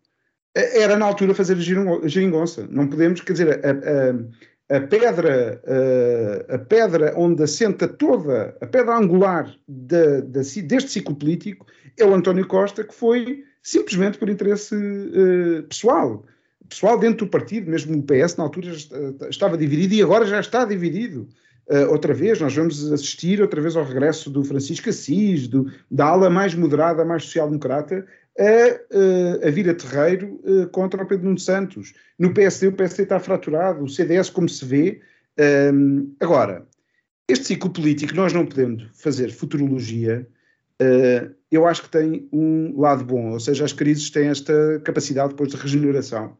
eh, era na altura fazer a geringonça. Não podemos, quer dizer, a, a, a pedra, uh, a pedra onde assenta toda, a pedra angular de, de, deste ciclo político é o António Costa, que foi simplesmente por interesse uh, pessoal. Pessoal dentro do partido, mesmo o PS na altura estava dividido e agora já está dividido. Uh, outra vez, nós vamos assistir outra vez ao regresso do Francisco Assis, do, da ala mais moderada, mais social-democrata, a, a vir a terreiro contra o Pedro Nuno Santos. No PSD, o PSD está fraturado, o CDS, como se vê. Um, agora, este ciclo político, nós não podemos fazer futurologia, uh, eu acho que tem um lado bom, ou seja, as crises têm esta capacidade depois de regeneração.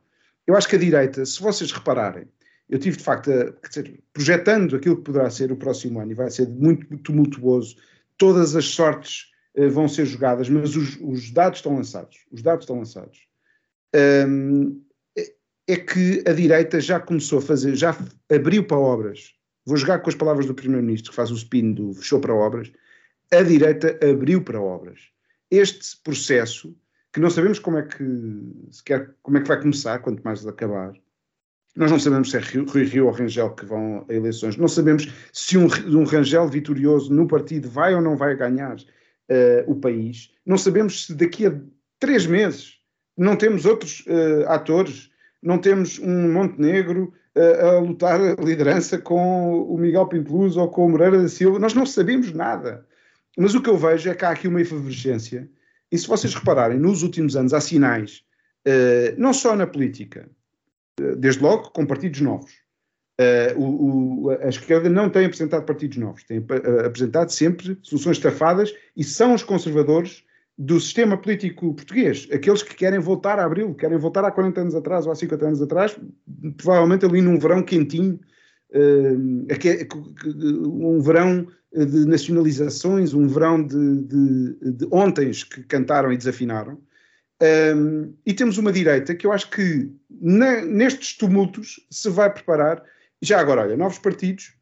Eu acho que a direita, se vocês repararem, eu tive de facto, a, dizer, projetando aquilo que poderá ser o próximo ano, e vai ser muito tumultuoso, todas as sortes uh, vão ser jogadas, mas os, os, dados estão lançados. Os dados estão lançados. Um, é que a direita já começou a fazer, já abriu para obras. Vou jogar com as palavras do Primeiro-Ministro, que faz o spin do fechou para obras. A direita abriu para obras. Este processo, que não sabemos como é que, sequer, como é que vai começar, quanto mais acabar. Nós não sabemos se é Rui Rio ou Rangel que vão a eleições. Não sabemos se um, um Rangel vitorioso no partido vai ou não vai ganhar uh, o país. Não sabemos se daqui a três meses não temos outros uh, atores não temos um Montenegro uh, a lutar a liderança com o Miguel Pinteluz ou com o Moreira da Silva. Nós não sabemos nada. Mas o que eu vejo é que há aqui uma efervescência. E se vocês repararem, nos últimos anos há sinais, uh, não só na política, uh, desde logo com partidos novos. O, o, a esquerda não tem apresentado partidos novos, tem apresentado sempre soluções estafadas e são os conservadores do sistema político português, aqueles que querem voltar a abril, querem voltar há 40 anos atrás ou há 50 anos atrás, provavelmente ali num verão quentinho, uh, um verão de nacionalizações, um verão de, de, de ontens que cantaram e desafinaram. Um, e temos uma direita que eu acho que na, nestes tumultos se vai preparar. Já agora, olha, novos partidos,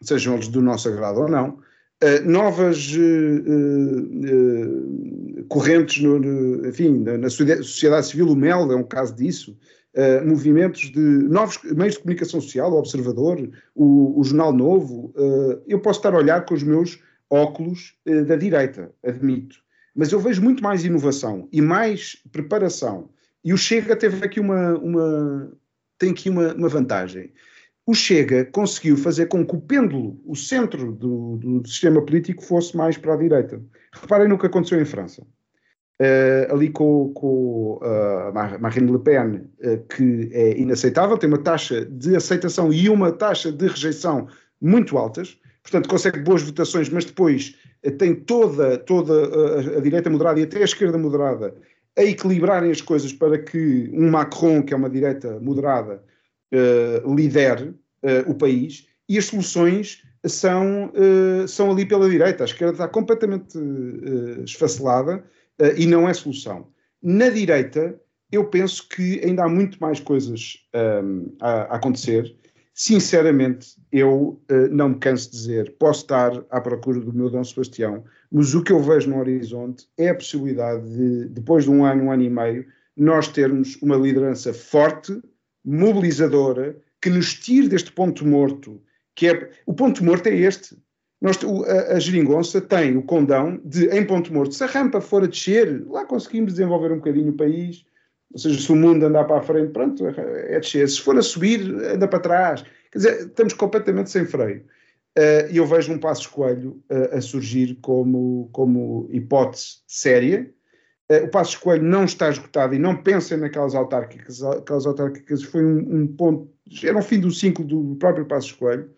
sejam eles do nosso agrado ou não, Uh, novas uh, uh, correntes, no, no, enfim, na, na, sociedade civil, o MEL é um caso disso, movimentos de novos meios de comunicação social, o Observador, o, o Jornal Novo. eu posso estar a olhar com os meus óculos da direita, admito, mas eu vejo muito mais inovação e mais preparação. E o Chega teve aqui uma, uma tem aqui uma, uma vantagem o Chega conseguiu fazer com que o pêndulo, o centro do, do sistema político, fosse mais para a direita. Reparem no que aconteceu em França. Uh, ali com, com uh, Marine Le Pen, uh, que é inaceitável, tem uma taxa de aceitação e uma taxa de rejeição muito altas, portanto consegue boas votações, mas depois tem toda, toda a, a, direita moderada e até a esquerda moderada a equilibrarem as coisas para que um Macron, que é uma direita moderada, uh, lidere uh, o país. E as soluções são, uh, são ali pela direita. A esquerda está completamente uh, e não é solução. Na direita, eu penso que ainda há muito mais coisas um, a, a, acontecer sinceramente, eu uh, não me canso de dizer, posso estar à procura do meu Dom Sebastião, mas o que eu vejo no horizonte é a possibilidade de, depois de um ano, um ano e meio, nós termos uma liderança forte, mobilizadora, que nos tire deste ponto morto, que é, o ponto morto é este, nós, a, a geringonça tem o condão de, em ponto morto, se a rampa for a descer, lá conseguimos desenvolver um bocadinho o país, ou seja, se o mundo andar para a frente, pronto, é descer. Se for a subir, anda para trás. Quer dizer, estamos completamente sem freio. Uh, e eu vejo um passo escolho uh, a surgir como, como hipótese séria. Uh, o passo escolho não está esgotado e não pensem naquelas autárquicas. Aquelas autárquicas foi um, um ponto, era o fim do ciclo do próprio passo escolho.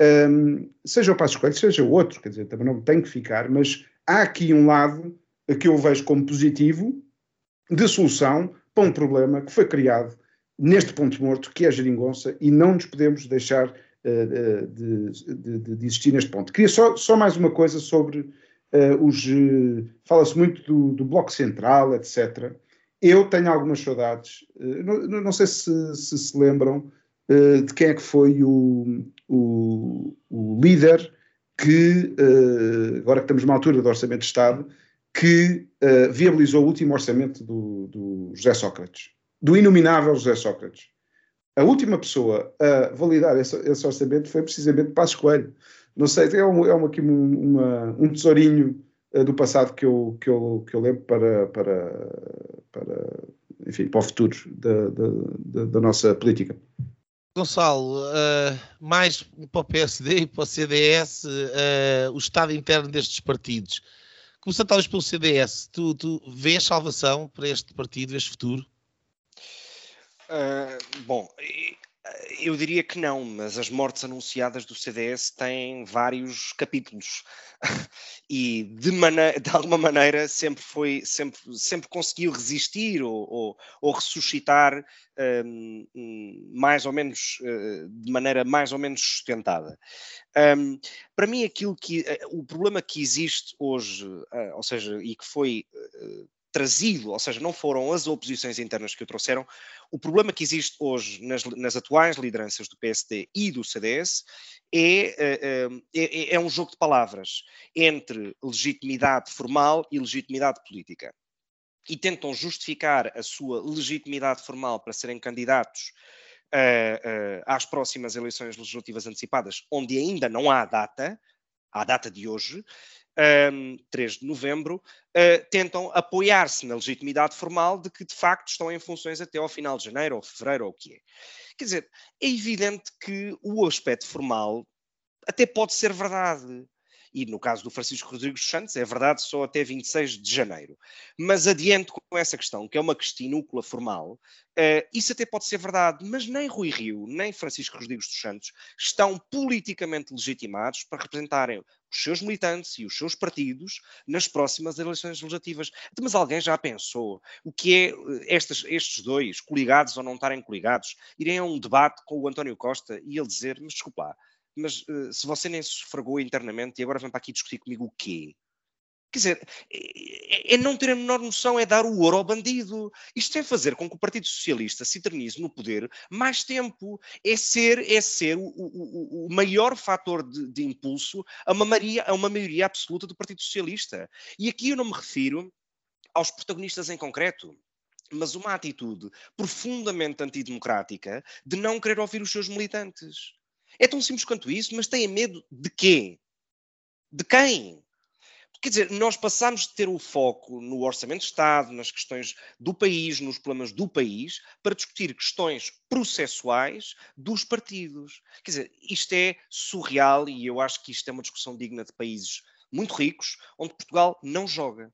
Um, seja o passo escolho, seja o outro, quer dizer, também não tem que ficar, mas há aqui um lado que eu vejo como positivo de solução para um problema que foi criado neste ponto morto, que é a geringonça, e não nos podemos deixar uh, de, de, de, existir neste ponto. Queria só, só mais uma coisa sobre uh, os. Uh, Fala-se muito do, do, Bloco Central, etc. Eu tenho algumas saudades, não, não, sei se, se se lembram de quem é que foi o, o, o líder que, agora que estamos numa altura do Orçamento de Estado, que uh, viabilizou o último orçamento do, do, José Sócrates, do inominável José Sócrates. A última pessoa a validar esse, esse orçamento foi precisamente Passos Coelho. Não sei, é, um, é uma, uma, um tesourinho uh, do passado que eu, que eu, que eu lembro para, para, para, enfim, para o futuro da, da, da nossa política. Gonçalo, uh, mais para o PSD e para o CDS, uh, o estado interno destes partidos Começando talvez pelo CDS, tu, tu vês salvação para este partido, este futuro? Uh, bom, eu diria que não, mas as mortes anunciadas do CDS têm vários capítulos e de, de, alguma maneira sempre foi, sempre, sempre conseguiu resistir ou, ou, ou ressuscitar um, mais ou menos uh, de maneira mais ou menos sustentada. Um, para mim, aquilo que uh, o problema que existe hoje, uh, ou seja, e que foi trazido, ou seja, não foram as oposições internas que o trouxeram. O problema que existe hoje nas, nas atuais lideranças do PSD e do CDS é, eh, eh, é, é um jogo de palavras entre legitimidade formal e legitimidade política. E tentam justificar a sua legitimidade formal para serem candidatos uh, às próximas eleições legislativas antecipadas, onde ainda não há data, à data de hoje, um, 3 de novembro, uh, tentam apoiar-se na legitimidade formal de que de facto estão em funções até ao final de janeiro ou fevereiro ou o que é. Quer dizer, é evidente que o aspecto formal até pode ser verdade. E no caso do Francisco Rodrigues Santos, é verdade só até 26 de janeiro. Mas adiante com essa questão, que é uma questínúcula formal, uh, isso até pode ser verdade, mas nem Rui Rio, nem Francisco Rodrigues dos Santos estão politicamente legitimados para representarem os seus militantes e os seus partidos nas próximas eleições legislativas. Mas alguém já pensou o que é eh, estes, estes dois, coligados ou não estarem coligados, irem a um debate com o António Costa e ele dizer, mas desculpa lá, mas uh, se você nem se sufragou internamente e agora vem para aqui discutir comigo o quê? Quer dizer, é, é, não ter a menor noção, é dar o ouro ao bandido. Isto é fazer com que o Partido Socialista se eternize no poder mais tempo. É ser, é ser o, o, o maior fator de, de, impulso a uma, maioria, a uma maioria absoluta do Partido Socialista. E aqui eu não me refiro aos protagonistas em concreto mas uma atitude profundamente antidemocrática de não querer ouvir os seus militantes. É tão simples quanto isso, mas têm medo de quê? De quem? Quer dizer, nós passamos de ter o foco no orçamento de Estado, nas questões do país, nos problemas do país, para discutir questões processuais dos partidos. Quer dizer, isto é surreal e eu acho que isto é uma discussão digna de países muito ricos, onde Portugal não joga.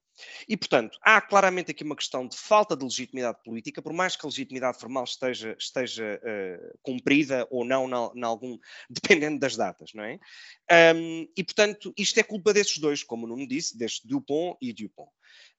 E, portanto, há claramente aqui uma questão de falta de legitimidade política, por mais que a legitimidade formal esteja, esteja uh, cumprida ou não, na, algum, dependendo das datas, não é? Um, e, portanto, isto é culpa desses dois, como o Nuno disse, deste Dupont e Dupont.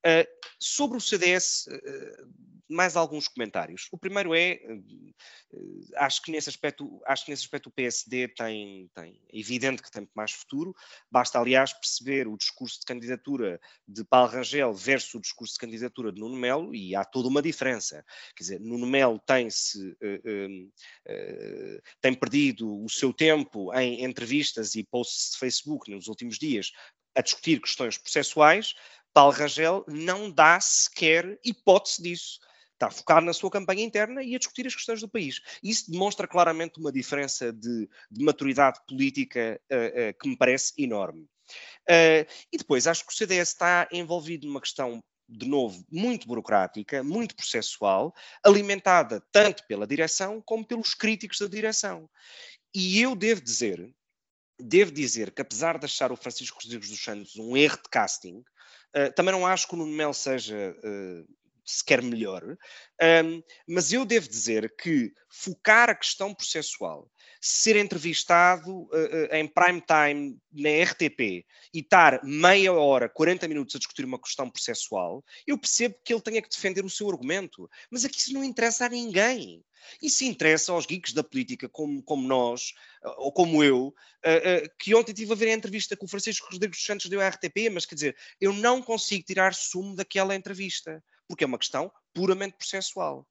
Uh, sobre o CDS, uh, ah, mais alguns comentários. O primeiro é, uh, acho que nesse aspecto, acho que nesse aspecto o PSD tem, tem, é evidente que tem mais futuro. Basta, aliás, perceber o discurso de candidatura de Paulo Rangel Rangel versus o discurso de candidatura de Nuno Melo, e há toda uma diferença. Quer dizer, Nuno Melo tem-se, uh, uh, tem perdido o seu tempo em entrevistas e posts de Facebook nos últimos dias a discutir questões processuais, Paulo Rangel não dá sequer hipótese disso. Está focado na sua campanha interna e a discutir as questões do país. Isso demonstra claramente uma diferença de, de maturidade política uh, uh, que me parece enorme. Uh, e depois, acho que o CDS está envolvido numa questão de novo, muito burocrática, muito processual, alimentada tanto pela direção como pelos críticos da direção. E eu devo dizer, devo dizer que apesar de achar o Francisco Rodrigues dos Santos um erro de casting, uh, também não acho que o Nuno Melo seja uh, sequer melhor, um, mas eu devo dizer que focar a questão processual, ser entrevistado uh, uh, em prime time na RTP e estar meia hora, 40 minutos a discutir uma questão processual, eu percebo que ele tenha que defender o seu argumento, mas aqui isso não interessa a ninguém. Isso interessa aos geeks da política como, como nós, ou como eu, que ontem estive a ver a entrevista que o Francisco Rodrigues dos Santos deu RTP, mas quer dizer, eu não consigo tirar sumo daquela entrevista porque é uma questão puramente processual.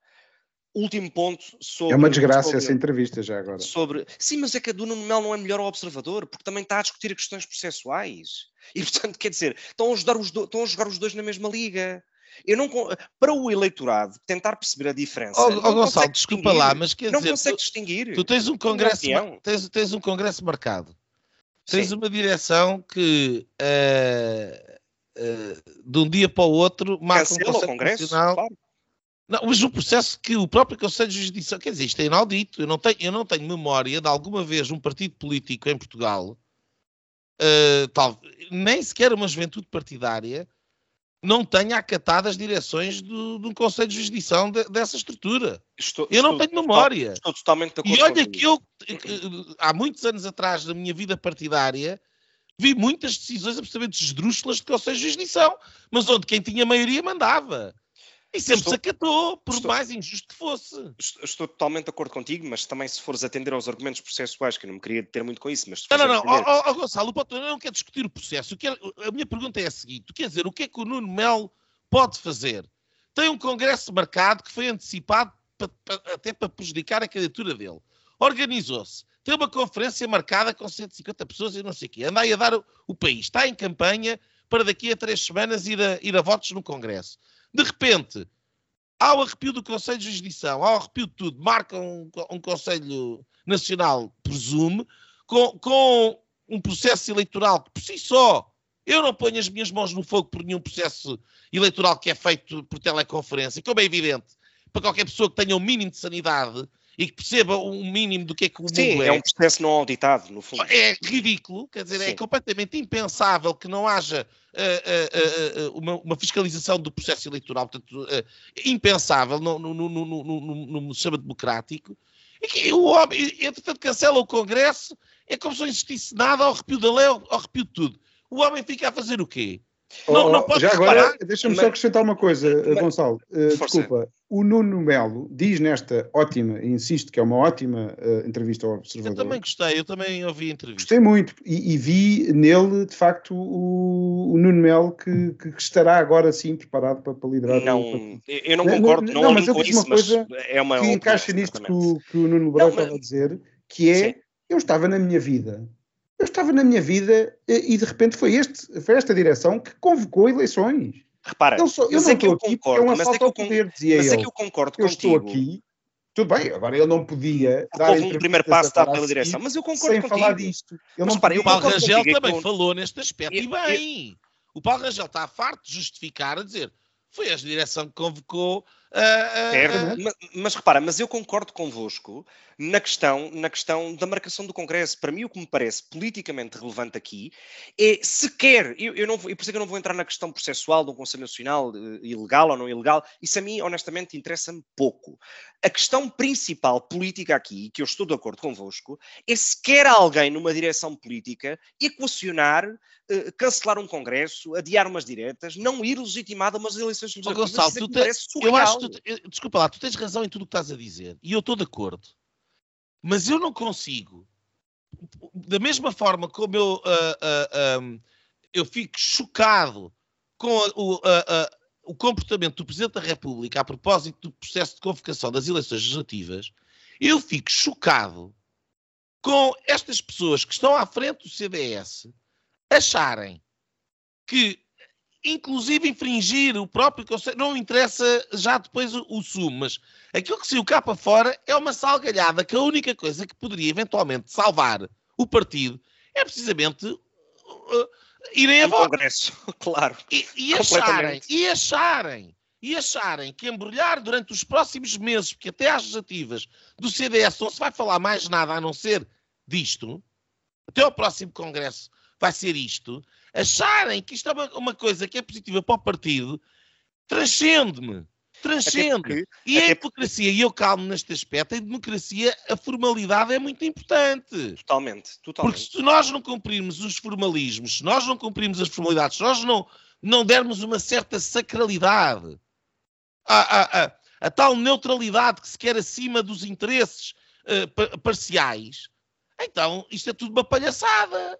Último ponto sobre. É uma desgraça sobre, essa entrevista já agora. Sobre, sim, mas é que a do Nuno Melo não é melhor ao observador, porque também está a discutir questões processuais. E, portanto, quer dizer, estão a, ajudar os do, estão a jogar os dois na mesma liga. Eu não, para o eleitorado tentar perceber a diferença. Oh, oh Gonçalo, desculpa lá, mas quer não dizer. Não consegue distinguir. Tu tens um congresso, tens, tens um congresso marcado. Tens Sim. uma direção que uh, uh, de um dia para o outro marca Cancela um Congresso claro. Não, mas o processo que o próprio Conselho de Justiça, quer dizer, isto é inaudito. Eu não tenho, eu não tenho memória de alguma vez um partido político em Portugal, uh, tal, nem sequer uma juventude partidária, não tenha acatado as direções do, de um Conselho de Jurisdição de, dessa estrutura. Estou, eu não tenho memória. Estou totalmente de acordo. E olha que eu, há muitos anos atrás, na minha vida partidária, vi muitas decisões absolutamente esdrúxulas de Conselho de Jurisdição, mas onde quem tinha maioria mandava. E sempre estou, se acatou, por estou, mais injusto que fosse. Estou totalmente de acordo contigo, mas também se fores atender aos argumentos processuais, que eu não me queria ter muito com isso, mas... Não, não, não, atender... oh, oh, Gonçalo, eu não quero discutir o processo. Quero, a minha pergunta é a seguinte, quer dizer, o que é que o Nuno Melo pode fazer? Tem um congresso marcado que foi antecipado para, para, até para prejudicar a candidatura dele. Organizou-se. Tem uma conferência marcada com 150 pessoas e não sei o quê. Anda aí a dar o, o país. Está em campanha para daqui a três semanas ir a, ir a votos no Congresso. De repente, ao arrepio do Conselho de Jurisdição, ao arrepio de tudo, marca um, um Conselho Nacional, presume, com, com um processo eleitoral que por si só eu não ponho as minhas mãos no fogo por nenhum processo eleitoral que é feito por teleconferência, como é evidente, para qualquer pessoa que tenha um mínimo de sanidade e que perceba um mínimo do que é que o Sim, mundo é. é um processo não auditado, no fundo. É ridículo, quer dizer, é Sim. é completamente impensável que não haja uh, uh, uh, uma, uma, fiscalização do processo eleitoral, portanto, impensável no, no, no, no, no sistema democrático, e que o homem, entretanto, cancela o Congresso, é como se não existisse nada ao arrepio da lei, ao arrepio de tudo. O homem fica a fazer o quê? Não, não pode já agora, deixa-me só acrescentar uma coisa, mas, Gonçalo. Uh, desculpa. O Nuno Melo diz nesta ótima, insisto que é uma ótima uh, entrevista ao Observador. Eu também gostei, eu também ouvi a entrevista. Gostei muito e, e vi nele, de facto, o, o Nuno Melo que, que, estará agora sim preparado para, para liderar. Não, o... eu não concordo, não, não, não mas eu com isso, uma coisa é uma que encaixa nisto que o, que o Nuno Brau estava a dizer, que é, sim. eu estava na minha vida eu estava na minha vida e de repente foi, este, foi esta direção que convocou eleições. Repara, eu, sou, eu não é estou aqui concordo, é um assalto é que eu, poder, dizia mas ele. é que eu concordo eu contigo. estou aqui, tudo bem, agora ele não podia dar Houve um primeiro passo dado pela direção, mas eu concordo sem contigo. falar disto. Eu mas, não para, o Paulo Rangel também falou neste aspecto, eu, e bem. Eu, o Paulo Rangel está farto de justificar, a dizer, foi a direção que convocou Uh, uh, mas, mas, repara, mas eu concordo convosco na questão, na questão da marcação do Congresso. Para mim, o que me parece politicamente relevante aqui é sequer, eu, eu não vou, e por isso é que eu não vou entrar na questão processual do Conselho Nacional, uh, ilegal ou não ilegal, isso a mim, honestamente, interessa-me pouco. A questão principal política aqui, que eu estou de acordo convosco, é sequer alguém numa direção política equacionar, uh, cancelar um Congresso, adiar umas diretas, não ir legitimado a umas eleições legislativas. Oh, Gonçalo, tu te, eu acho tu, desculpa lá, tu tens razão em tudo o que estás a dizer, e eu estou de acordo, mas eu não consigo, da mesma forma como eu, uh, uh, um, eu fico chocado com a, o, a, a, o comportamento do Presidente da República a propósito do processo de convocação das eleições legislativas, eu fico chocado com estas pessoas que estão à frente do CDS acharem que, inclusive, infringir o próprio Conselho, não interessa já depois o, o sumo, mas aquilo que saiu cá para fora é uma salgalhada que a única coisa que poderia eventualmente salvar o partido é precisamente uh, irem a voto. Congresso, claro. E, e acharem, e acharem, e acharem que embrulhar durante os próximos meses, porque até às legislativas do CDS não se vai falar mais nada a não ser disto, até ao próximo Congresso vai ser isto, acharem que isto é uma, uma coisa que é positiva para o partido, transcende-me. Transcende. Porque, e a democracia, e eu calmo neste aspecto, em democracia a formalidade é muito importante. Totalmente, totalmente. Porque se nós não cumprirmos os formalismos, se nós não cumprirmos as formalidades, se nós não, não dermos uma certa sacralidade, a, a, a, a tal neutralidade que se quer acima dos interesses uh, parciais, então isto é tudo uma palhaçada.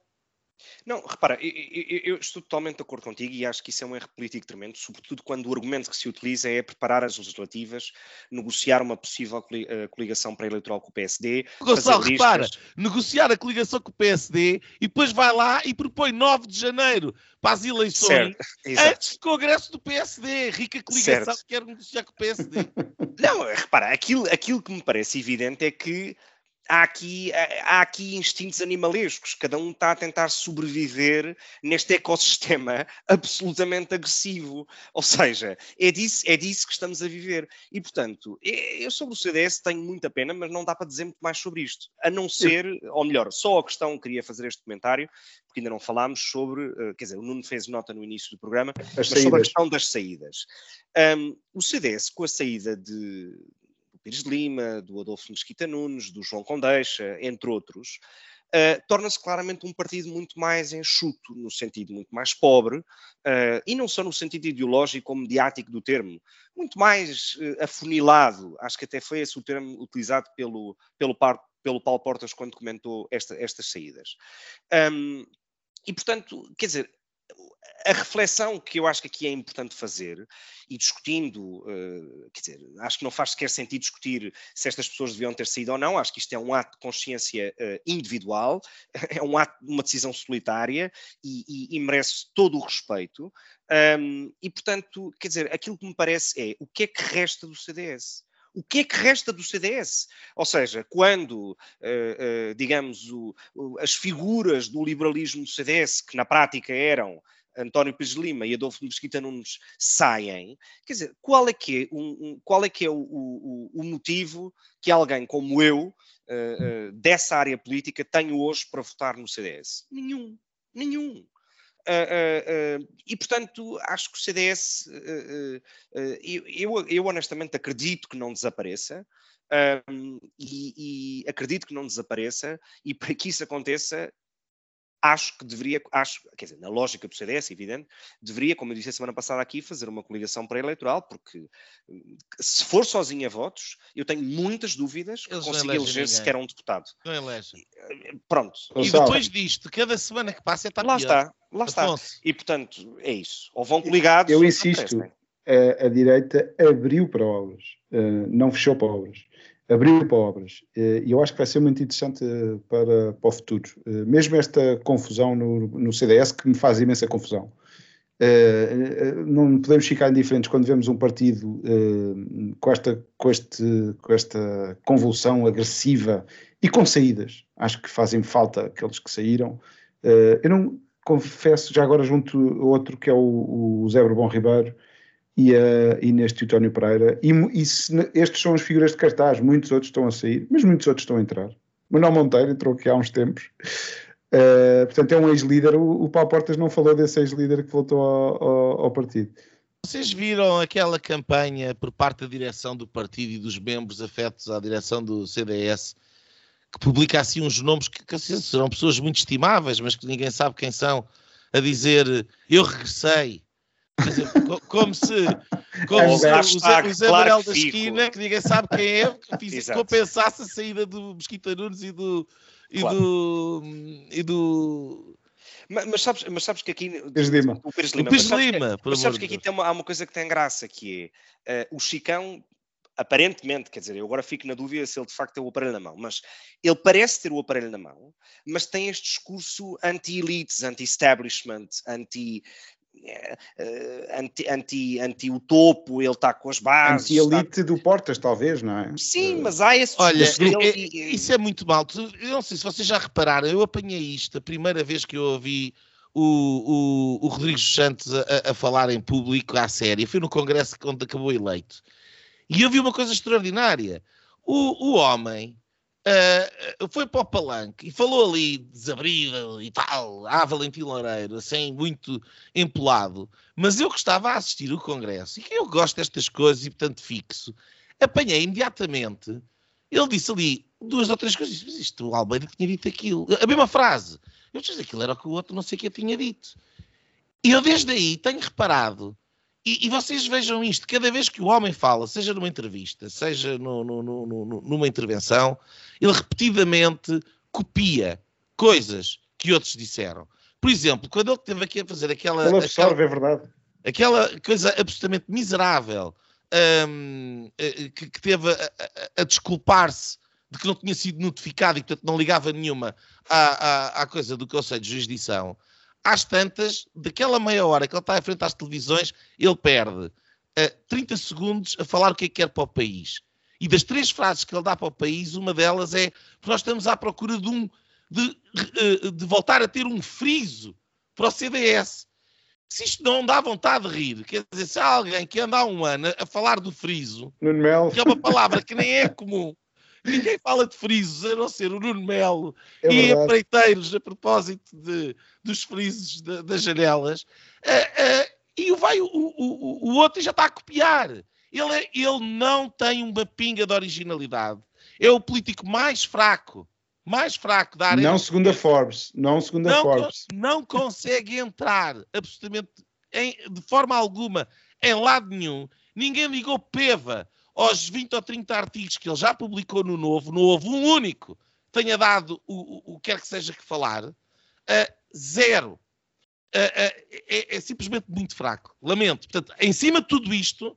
Não, repara, eu, eu, eu, estou totalmente de acordo contigo e acho que isso é um erro político tremendo, sobretudo quando o argumento que se utiliza é preparar as legislativas, negociar uma possível eh, coligação pré-eleitoral com o PSD. Gonçalo, repara, negociar a coligação com o PSD e depois vai lá e propõe 9 de janeiro para as eleições antes do Congresso do PSD. Rica coligação certo. que quer negociar com o PSD. Não, repara, aquilo, aquilo que me parece evidente é que há aqui, há aqui instintos animalescos, cada um está a tentar sobreviver neste ecossistema absolutamente agressivo. Ou seja, é disso, é disso que estamos a viver. E, portanto, eu sobre o CDS tenho muita pena, mas não dá para dizer muito mais sobre isto. A não ser, ou melhor, só a questão, queria fazer este comentário, porque ainda não falámos sobre, eh, quer dizer, o Nuno fez nota no início do programa, mas sobre a questão das saídas. Um, o CDS, com a saída de, Pires Lima, do Adolfo Mesquita Nunes, do João Condeixa, entre outros, uh, torna-se claramente um partido muito mais enxuto, no sentido muito mais pobre, uh, e não só no sentido ideológico ou mediático do termo, muito mais uh, afunilado, acho que até foi esse o termo utilizado pelo, pelo, par, pelo Paulo Portas quando comentou esta, estas saídas. Um, e, portanto, quer dizer, a reflexão que eu acho que aqui é importante fazer, e discutindo, uh, quer dizer, acho que não faz sequer sentido discutir se estas pessoas deviam ter saído ou não, acho que isto é um ato de consciência uh, individual, é um ato de uma decisão solitária e, e, e merece todo o respeito. Um, e, portanto, quer dizer, aquilo que me parece é o que é que resta do CDS? O que é que resta do CDS? Ou seja, quando, uh, uh, digamos, o, as figuras do liberalismo do CDS, que na prática eram António Pires Lima e Adolfo Mesquita Nunes saem, quer dizer, qual é que é, um, um, qual é, que é o, o, motivo que alguém como eu, uh, dessa área política, tenho hoje para votar no CDS? Nenhum. Nenhum. Uh, uh, uh, e portanto acho que o CDS eu, eu, honestamente acredito que não desapareça e, e, acredito que não desapareça e para que isso aconteça acho que deveria, acho, quer dizer, na lógica do CDS, evidente, deveria, como eu disse a semana passada aqui, fazer uma coligação pré-eleitoral, porque hum, se for sozinho a votos, eu tenho muitas dúvidas que consiga eleger sequer um deputado. Não elege. Eh, pronto. E depois disto, cada semana que passa é estar Lá pior. está, lá está. E portanto, é isso. Ou vão coligados. Eu insisto, a, a, direita abriu para obras, uh, não fechou para obras abriu para obras. Eh, e eu acho que vai ser muito interessante eh, para, para o futuro. Eh, mesmo esta confusão no, no CDS, que me faz imensa confusão. Não podemos ficar indiferentes quando vemos um partido com esta, com, este, com esta convulsão agressiva e com saídas. Acho que fazem falta aqueles que saíram. Eu não confesso, já agora junto outro que é o, o Zé Bom Ribeiro, e a Inês Teutónio Pereira. E, e se, estes são as figuras de cartaz, muitos outros estão a sair, mas muitos outros estão a entrar. Manuel Monteiro entrou aqui há uns tempos. Uh, portanto, é um ex-líder. O, o Paulo Portas não falou desse ex-líder que voltou ao, ao, ao, partido. Vocês viram aquela campanha por parte da direção do partido e dos membros afetos à direção do CDS que publica assim uns nomes que, que assim, serão pessoas muito estimáveis, mas que ninguém sabe quem são, a dizer eu regressei, como se, como se o Zé, o Zé claro da esquina, que ninguém sabe quem é, fiz, compensasse a saída do Mesquita Nunes e do, e, claro. do, e do Mas, mas, sabes, mas sabes que aqui. Pires Lima. O Pires Lima. O Pires Lima, mas sabes que, aqui tem uma, há uma coisa que tem graça, que é uh, o Chicão, aparentemente, quer dizer, eu agora fico na dúvida se ele de facto tem o aparelho na mão, mas ele parece ter o aparelho na mão, mas tem este discurso anti-elites, anti-establishment, anti. Uh, anti, anti, anti o topo, ele está com as bases. Anti-elite está... do Portas, talvez, não é? Sim, mas há esse. Olha, ele... isso é muito mal. Eu não sei se vocês já repararam, eu apanhei isto a primeira vez que eu ouvi o, o, o Rodrigues Santos a, a, falar em público à série. Foi no Congresso quando acabou eleito. E eu vi uma coisa extraordinária. O, o homem uh, foi para o palanque e falou ali desabrido e tal, a Valentim Loureiro, assim, muito empolado. Mas eu que estava a assistir o Congresso e que eu gosto destas coisas e, portanto, fixo, apanhei imediatamente. Ele disse ali duas ou três coisas. Mas isto, o Almeida tinha dito aquilo. A mesma frase. Eu disse, aquilo era o que o outro não sei o que tinha dito. E eu desde aí tenho reparado e, e, vocês vejam isto, cada vez que o homem fala, seja numa entrevista, seja no, no, no, numa intervenção, ele repetidamente copia coisas que outros disseram. Por exemplo, quando ele teve aqui a fazer aquela. Ele absorve, aquela, é verdade. Aquela coisa absolutamente miserável um, eh, que, que, teve a, a, a desculpar-se de que não tinha sido notificado e, portanto, não ligava nenhuma à, à, à coisa do Conselho de Jurisdição às tantas, daquela meia hora que ele está à frente às televisões, ele perde uh, eh, 30 segundos a falar o que é que quer para o país. E das três frases que ele dá para o país, uma delas é que nós estamos à procura de um de, eh, de, voltar a ter um friso para o CDS. Se isto não dá vontade de rir, quer dizer, se há alguém que anda há um ano a falar do friso, que é uma palavra que nem é comum, Ninguém fala de frisos, a não ser o Nuno Melo é e empreiteiros a propósito de, dos frisos de, das janelas. Uh, uh, e vai, o, o, o outro já está a copiar. Ele, é, ele não tem uma pinga de originalidade. É o político mais fraco, mais fraco da área. Não segundo a Forbes, não segundo a Forbes. Não consegue entrar absolutamente em, de forma alguma em lado nenhum. Ninguém ligou peva aos 20 ou 30 artigos que ele já publicou no Novo, não houve um único tenha dado o, o, o quer que seja que falar, uh, zero. Uh, uh, é, é, simplesmente muito fraco. Lamento. Portanto, em cima de tudo isto,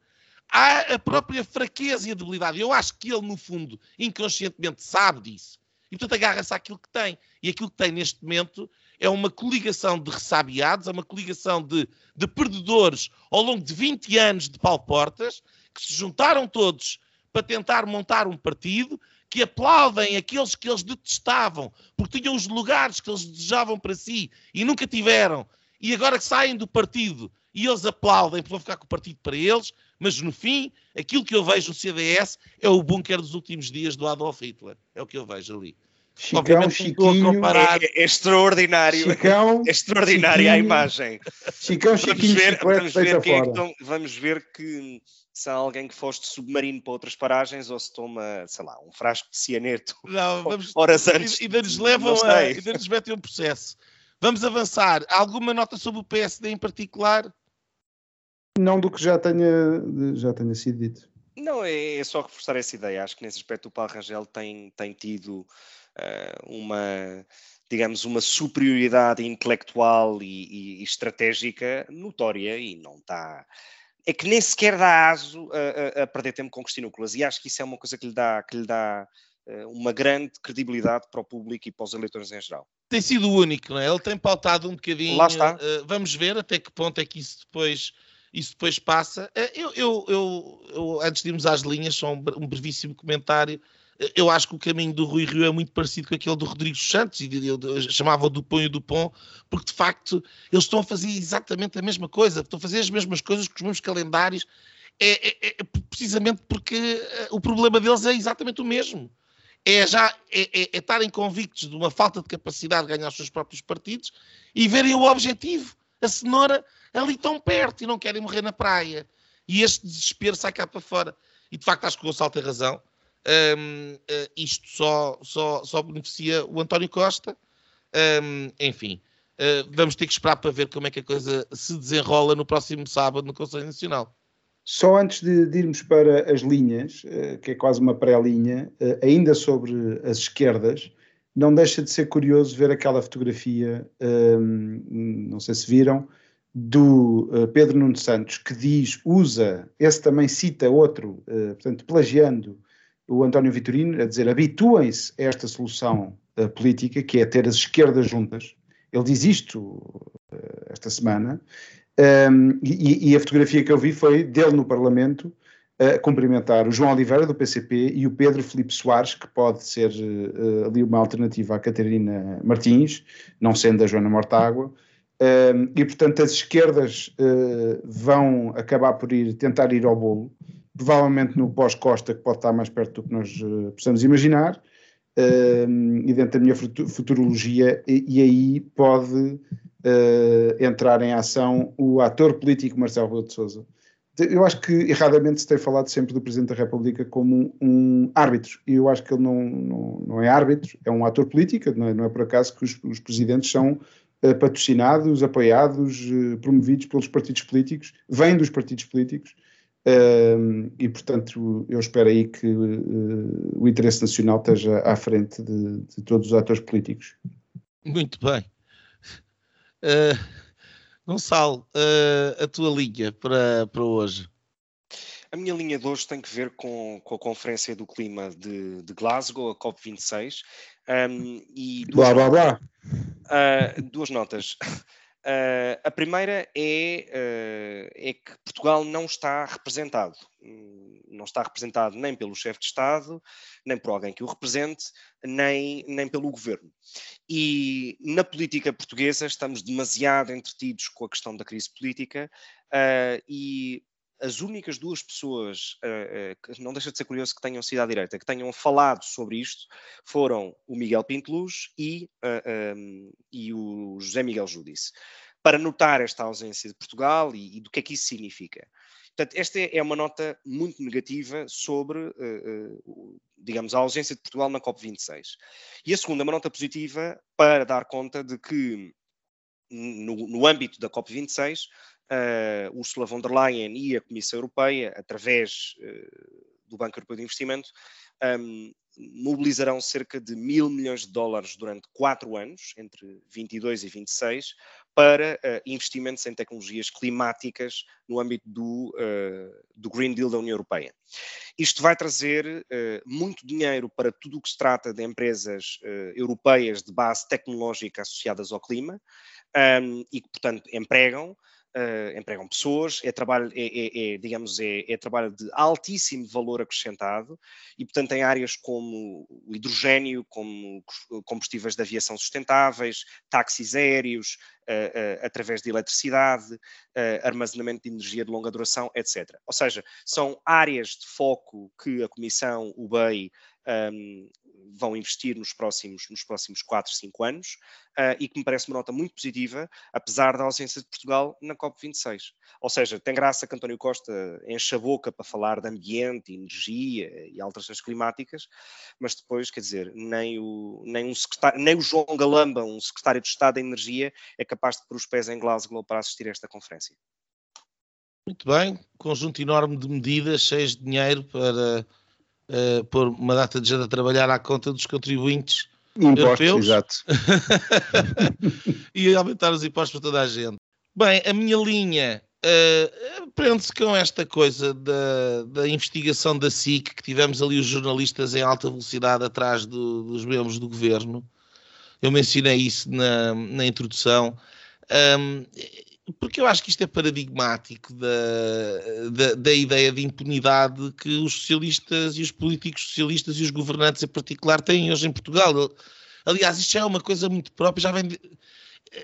há a própria fraqueza e a debilidade. Eu acho que ele, no fundo, inconscientemente sabe disso. E, portanto, agarra-se àquilo que tem. E aquilo que tem neste momento é uma coligação de ressabiados, é uma coligação de, de perdedores ao longo de 20 anos de pau portas, que se juntaram todos para tentar montar um partido, que aplaudem aqueles que eles detestavam, porque tinham os lugares que eles desejavam para si e nunca tiveram, e agora que saem do partido e eles aplaudem porque vão ficar com o partido para eles, mas no fim, aquilo que eu vejo no CDS é o bunker dos últimos dias do Adolf Hitler. É o que eu vejo ali. Chicão, Chiquinho, comparar... é, é, extraordinário. Chicão, é extraordinária a imagem. Chicão, Chiquinho, vamos ver, vamos ver, é que vamos ver que se há alguém que foste submarino para outras paragens ou se toma, sei lá, um frasco de cianeto não, vamos, horas antes. E, ainda nos levam a. Ainda nos metem um processo. Vamos avançar. Alguma nota sobre o PSD em particular? Não do que já tenha, já tenha sido dito. Não, é, é só reforçar essa ideia. Acho que nesse aspecto o Paulo Rangel tem, tem tido uh, uma, digamos, uma superioridade intelectual e, e, e estratégica notória e não está é que nem sequer dá aso a, a, a, perder tempo com questões E acho que isso é uma coisa que lhe dá, que lhe dá uh, uma grande credibilidade para o público e para os eleitores em geral. Tem sido o único, não é? Ele tem pautado um bocadinho. Lá está. Uh, vamos ver até que ponto é que isso depois, isso depois passa. Uh, eu, eu, eu, eu, antes de irmos às linhas, só um, um brevíssimo comentário eu acho que o caminho do Rui Rio é muito parecido com aquele do Rodrigo Santos, e eu chamava do Pão e do Pão, porque de facto eles estão a fazer exatamente a mesma coisa, estão a fazer as mesmas coisas com os mesmos calendários, é, é, é precisamente porque eh, o problema deles é exatamente o mesmo. É já é, é, é estarem convictos de uma falta de capacidade de ganhar os seus próprios partidos e verem o objetivo, a cenoura, ali tão perto e não querem morrer na praia. E este desespero sai cá para fora. E de facto acho que o Gonçalo tem razão um, uh, eh, isto só, só, só beneficia o António Costa. Um, enfim, uh, vamos ter que esperar para ver como é que a coisa se desenrola no próximo sábado no Conselho Nacional. Só antes de, de irmos para as linhas, uh, que é quase uma pré-linha, ainda sobre as esquerdas, não deixa de ser curioso ver aquela fotografia, um, não sei se viram, do uh, Pedro Nuno Santos, que diz, usa, esse também cita outro, uh, portanto, plagiando o António Vitorino, a dizer habituem-se a esta solução uh, política, que é ter as esquerdas juntas. Ele diz isto esta semana, um, e, e, a fotografia que eu vi foi dele no Parlamento a cumprimentar o João Oliveira do PCP e o Pedro Felipe Soares, que pode ser uh, ali uma alternativa à Catarina Martins, não sendo a Joana Mortágua. Uh, e portanto as esquerdas uh, vão acabar por ir tentar ir ao bolo, provavelmente no pós-Costa, que pode estar mais perto do que nós uh, possamos imaginar, e dentro da minha futurologia, e, e aí pode entrar em ação o ator político Marcelo Rebelo de Sousa, eu acho que erradamente se tem falado sempre do Presidente da República como um árbitro, e eu acho que ele não, não, não é árbitro, é um ator político, não é, não é por acaso que os, os presidentes são uh, patrocinados, apoiados, uh, promovidos pelos partidos políticos, vêm dos partidos políticos, uh, e portanto eu espero aí que o interesse nacional esteja à frente de, de, todos os atores políticos. Muito bem. Uh... Gonçalo, uh, a tua linha para, para hoje? A minha linha de hoje tem que ver com, com a Conferência do Clima de, de Glasgow, a COP26. Um, e duas, blá, blá, blá. Uh, duas notas. Uh, a primeira é, uh, é que Portugal não está representado. Não está representado nem pelo chefe de Estado, nem por alguém que o represente, nem, nem pelo governo. E na política portuguesa estamos demasiado entretidos com a questão da crise política uh, e as únicas duas pessoas, uh, não deixa de ser curioso que tenham sido à direita, que tenham falado sobre isto, foram o Miguel Pinteluz e, uh, um, e o José Miguel Júdice, para notar esta ausência de Portugal e, e, do que é que isso significa. Portanto, esta é uma nota muito negativa sobre, uh, digamos, a ausência de Portugal na COP26. E a segunda é uma nota positiva para dar conta de que, no, no âmbito da COP26, uh, Ursula von der Leyen e a Comissão Europeia, através uh, do Banco Europeu de Investimento, um, mobilizarão cerca de mil milhões de dólares durante quatro anos, entre 22 e 26, para uh, investimentos em tecnologias climáticas no âmbito do, uh, do, Green Deal da União Europeia. Isto vai trazer uh, muito dinheiro para tudo o que se trata de empresas europeias de base tecnológica associadas ao clima um, e que, portanto, empregam uh, empregam pessoas, é trabalho, é, é, é digamos, é, é, trabalho de altíssimo valor acrescentado e, portanto, em áreas como o hidrogênio, como combustíveis de aviação sustentáveis, táxis aéreos, uh, uh, através de eletricidade, armazenamento de energia de longa duração, etc. Ou seja, são áreas de foco que a Comissão, o BEI, um, vão investir nos próximos, nos próximos 4, 5 anos uh, e que me parece uma nota muito positiva, apesar da ausência de Portugal na COP26. Ou seja, tem graça que António Costa enche a boca para falar de ambiente, energia e alterações climáticas, mas depois, quer dizer, nem o, nem um nem o João Galamba, um secretário de Estado da Energia, é capaz de pôr os pés em Glasgow para assistir a esta conferência. Muito bem, conjunto enorme de medidas, cheias de dinheiro para uh, pôr uma data de gente a trabalhar à conta dos contribuintes impostos, europeus exato. e aumentar os impostos para toda a gente. Bem, a minha linha uh, prende-se com esta coisa da, da investigação da SIC, que tivemos ali os jornalistas em alta velocidade atrás do, dos membros do governo. Eu mencionei isso na, na introdução. Um, porque eu acho que isto é paradigmático da, da, da, ideia de impunidade que os socialistas e os políticos socialistas e os governantes em particular têm hoje em Portugal. Aliás, isto já é uma coisa muito própria, já vem de,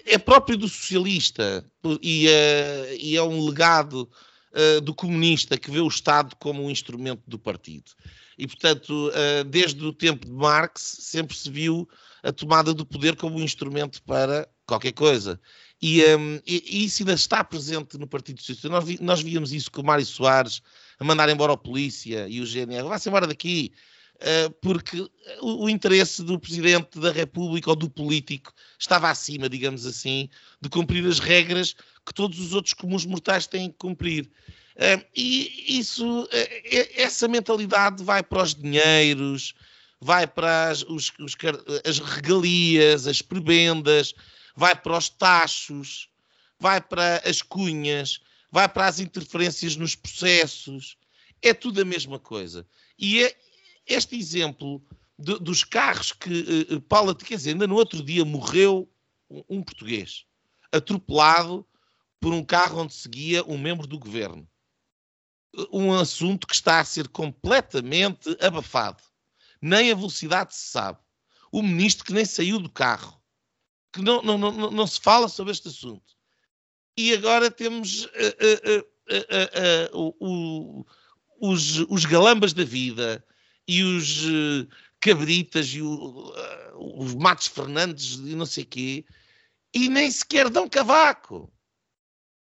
é próprio do socialista e, uh, e é um legado uh, do comunista que vê o Estado como um instrumento do partido. E, portanto, uh, desde o tempo de Marx, sempre se viu a tomada do poder como um instrumento para qualquer coisa. E, um, e, e, isso ainda está presente no Partido Socialista. Nós, vi, nós víamos isso com o Mário Soares a mandar embora a polícia e o GNR. Vá-se embora daqui. Uh, porque o, o, interesse do Presidente da República ou do político estava acima, digamos assim, de cumprir as regras que todos os outros comuns mortais têm que cumprir. Uh, e isso, uh, essa mentalidade vai para os dinheiros, vai para as, os, os, as regalias, as prebendas, vai para os tachos, vai para as cunhas, vai para as interferências nos processos. É tudo a mesma coisa. E é este exemplo de, dos carros que uh, Paula, quer dizer, ainda no outro dia morreu um, um português atropelado por um carro onde seguia um membro do governo. Um assunto que está a ser completamente abafado. Nem a velocidade se sabe. O ministro que nem saiu do carro. Que não, não, não, não se fala sobre este assunto. E agora temos uh, uh, os, os galambas da vida e os cabritas e o, os Matos Fernandes e não sei quê, e nem sequer dão cavaco.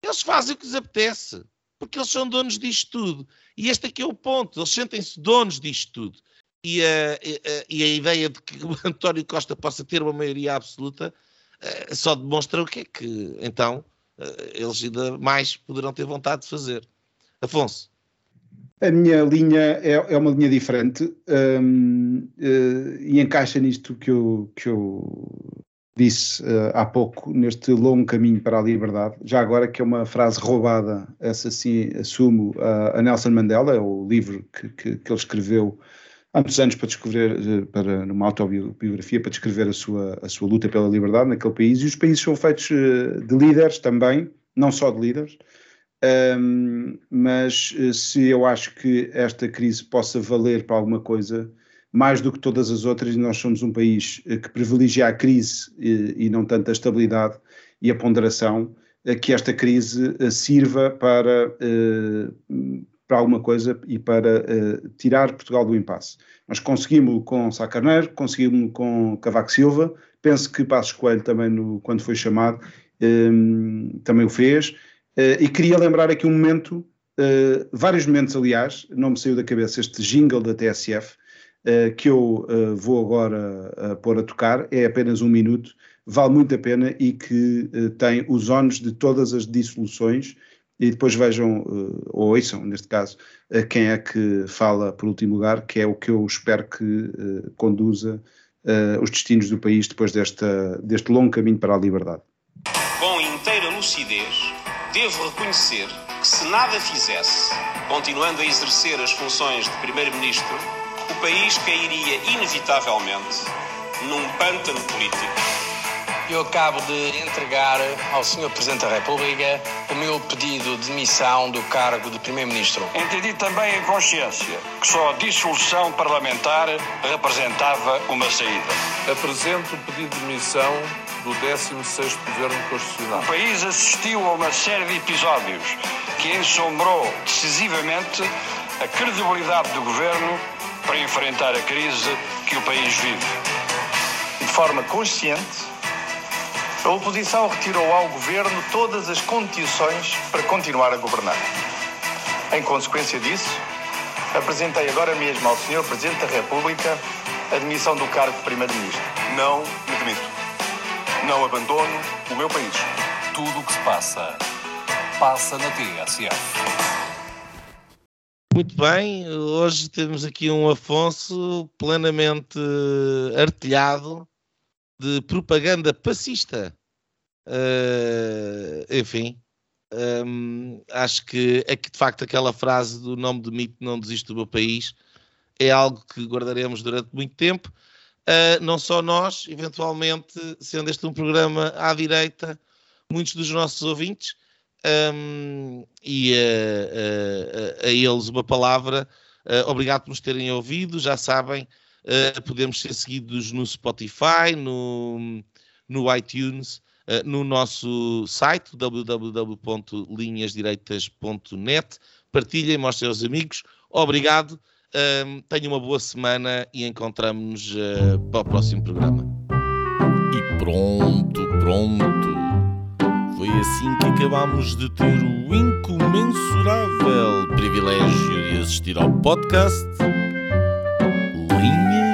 Eles fazem o que lhes apetece, porque eles são donos disto tudo. E este aqui é o ponto, eles sentem-se donos disto tudo. E a, a, e a ideia de que o António Costa possa ter uma maioria absoluta uh, só demonstra o que é que, então, uh, eles ainda mais poderão ter vontade de fazer. Afonso. A minha linha é, é uma linha diferente um, uh, eh, e encaixa nisto que eu, que eu disse uh, há pouco, neste longo caminho para a liberdade. Já agora que é uma frase roubada, essa sim assumo, uh, a Nelson Mandela, é o livro que, que, que ele escreveu há muitos anos para descrever, para, numa autobiografia, para descrever a sua, a sua luta pela liberdade naquele país. E os países são feitos de líderes também, não só de líderes. Um, mas eh, se eu acho que esta crise possa valer para alguma coisa, mais do que todas as outras, nós somos um país eh, que privilegia a crise e, eh, e não tanto a estabilidade e a ponderação, que esta crise sirva para, para alguma coisa e para tirar Portugal do impasse. Nós conseguimos com Sá Carneiro, conseguimos com Cavaco Silva, penso que Passos Coelho também, no, quando foi chamado, também o fez, Uh, e queria lembrar aqui um momento, uh, vários momentos, aliás, não me saiu da cabeça este jingle da TSF, uh, que eu vou agora pôr a tocar, é apenas um minuto, vale muito a pena e que tem os ónus de todas as dissoluções. E depois vejam, ou ouçam, neste caso, quem é que fala por último lugar, que é o que eu espero que conduza os destinos do país depois desta, deste longo caminho para a liberdade. Com inteira lucidez devo reconhecer que se nada fizesse, continuando a exercer as funções de Primeiro-Ministro, o país cairia inevitavelmente num pântano político. Eu acabo de entregar ao Sr. Presidente da República o meu pedido de demissão do cargo de Primeiro-Ministro. Entendi também em consciência que só a dissolução parlamentar representava uma saída. Apresento o pedido de demissão do 16º Governo Constitucional. O país assistiu a uma série de episódios que ensombrou decisivamente a credibilidade do Governo para enfrentar a crise que o país vive. De forma consciente, a oposição retirou ao Governo todas as condições para continuar a governar. Em consequência disso, apresentei agora mesmo ao Sr. Presidente da República a demissão do cargo de Primeiro-Ministro. Não me demito não abandono o meu país. Tudo o que se passa, passa na TSF. Muito bem, hoje temos aqui um Afonso plenamente artilhado de propaganda passista. Uh, enfim, um, acho que, é que de facto aquela frase do nome de mito não desiste do meu país é algo que guardaremos durante muito tempo. Uh, não só nós, eventualmente, sendo este um programa à direita, muitos dos nossos ouvintes, um, e a, a, eles uma palavra. Uh, obrigado por nos terem ouvido. Já sabem, uh, podemos ser seguidos no Spotify, no, no iTunes, no nosso site www.linhasdireitas.net. Partilhem, mostrem aos amigos. Obrigado. Um, tenha uma boa semana e encontramos-nos uh, para o próximo programa. E pronto, pronto. Foi assim que acabámos de ter o incomensurável privilégio de assistir ao podcast Linhas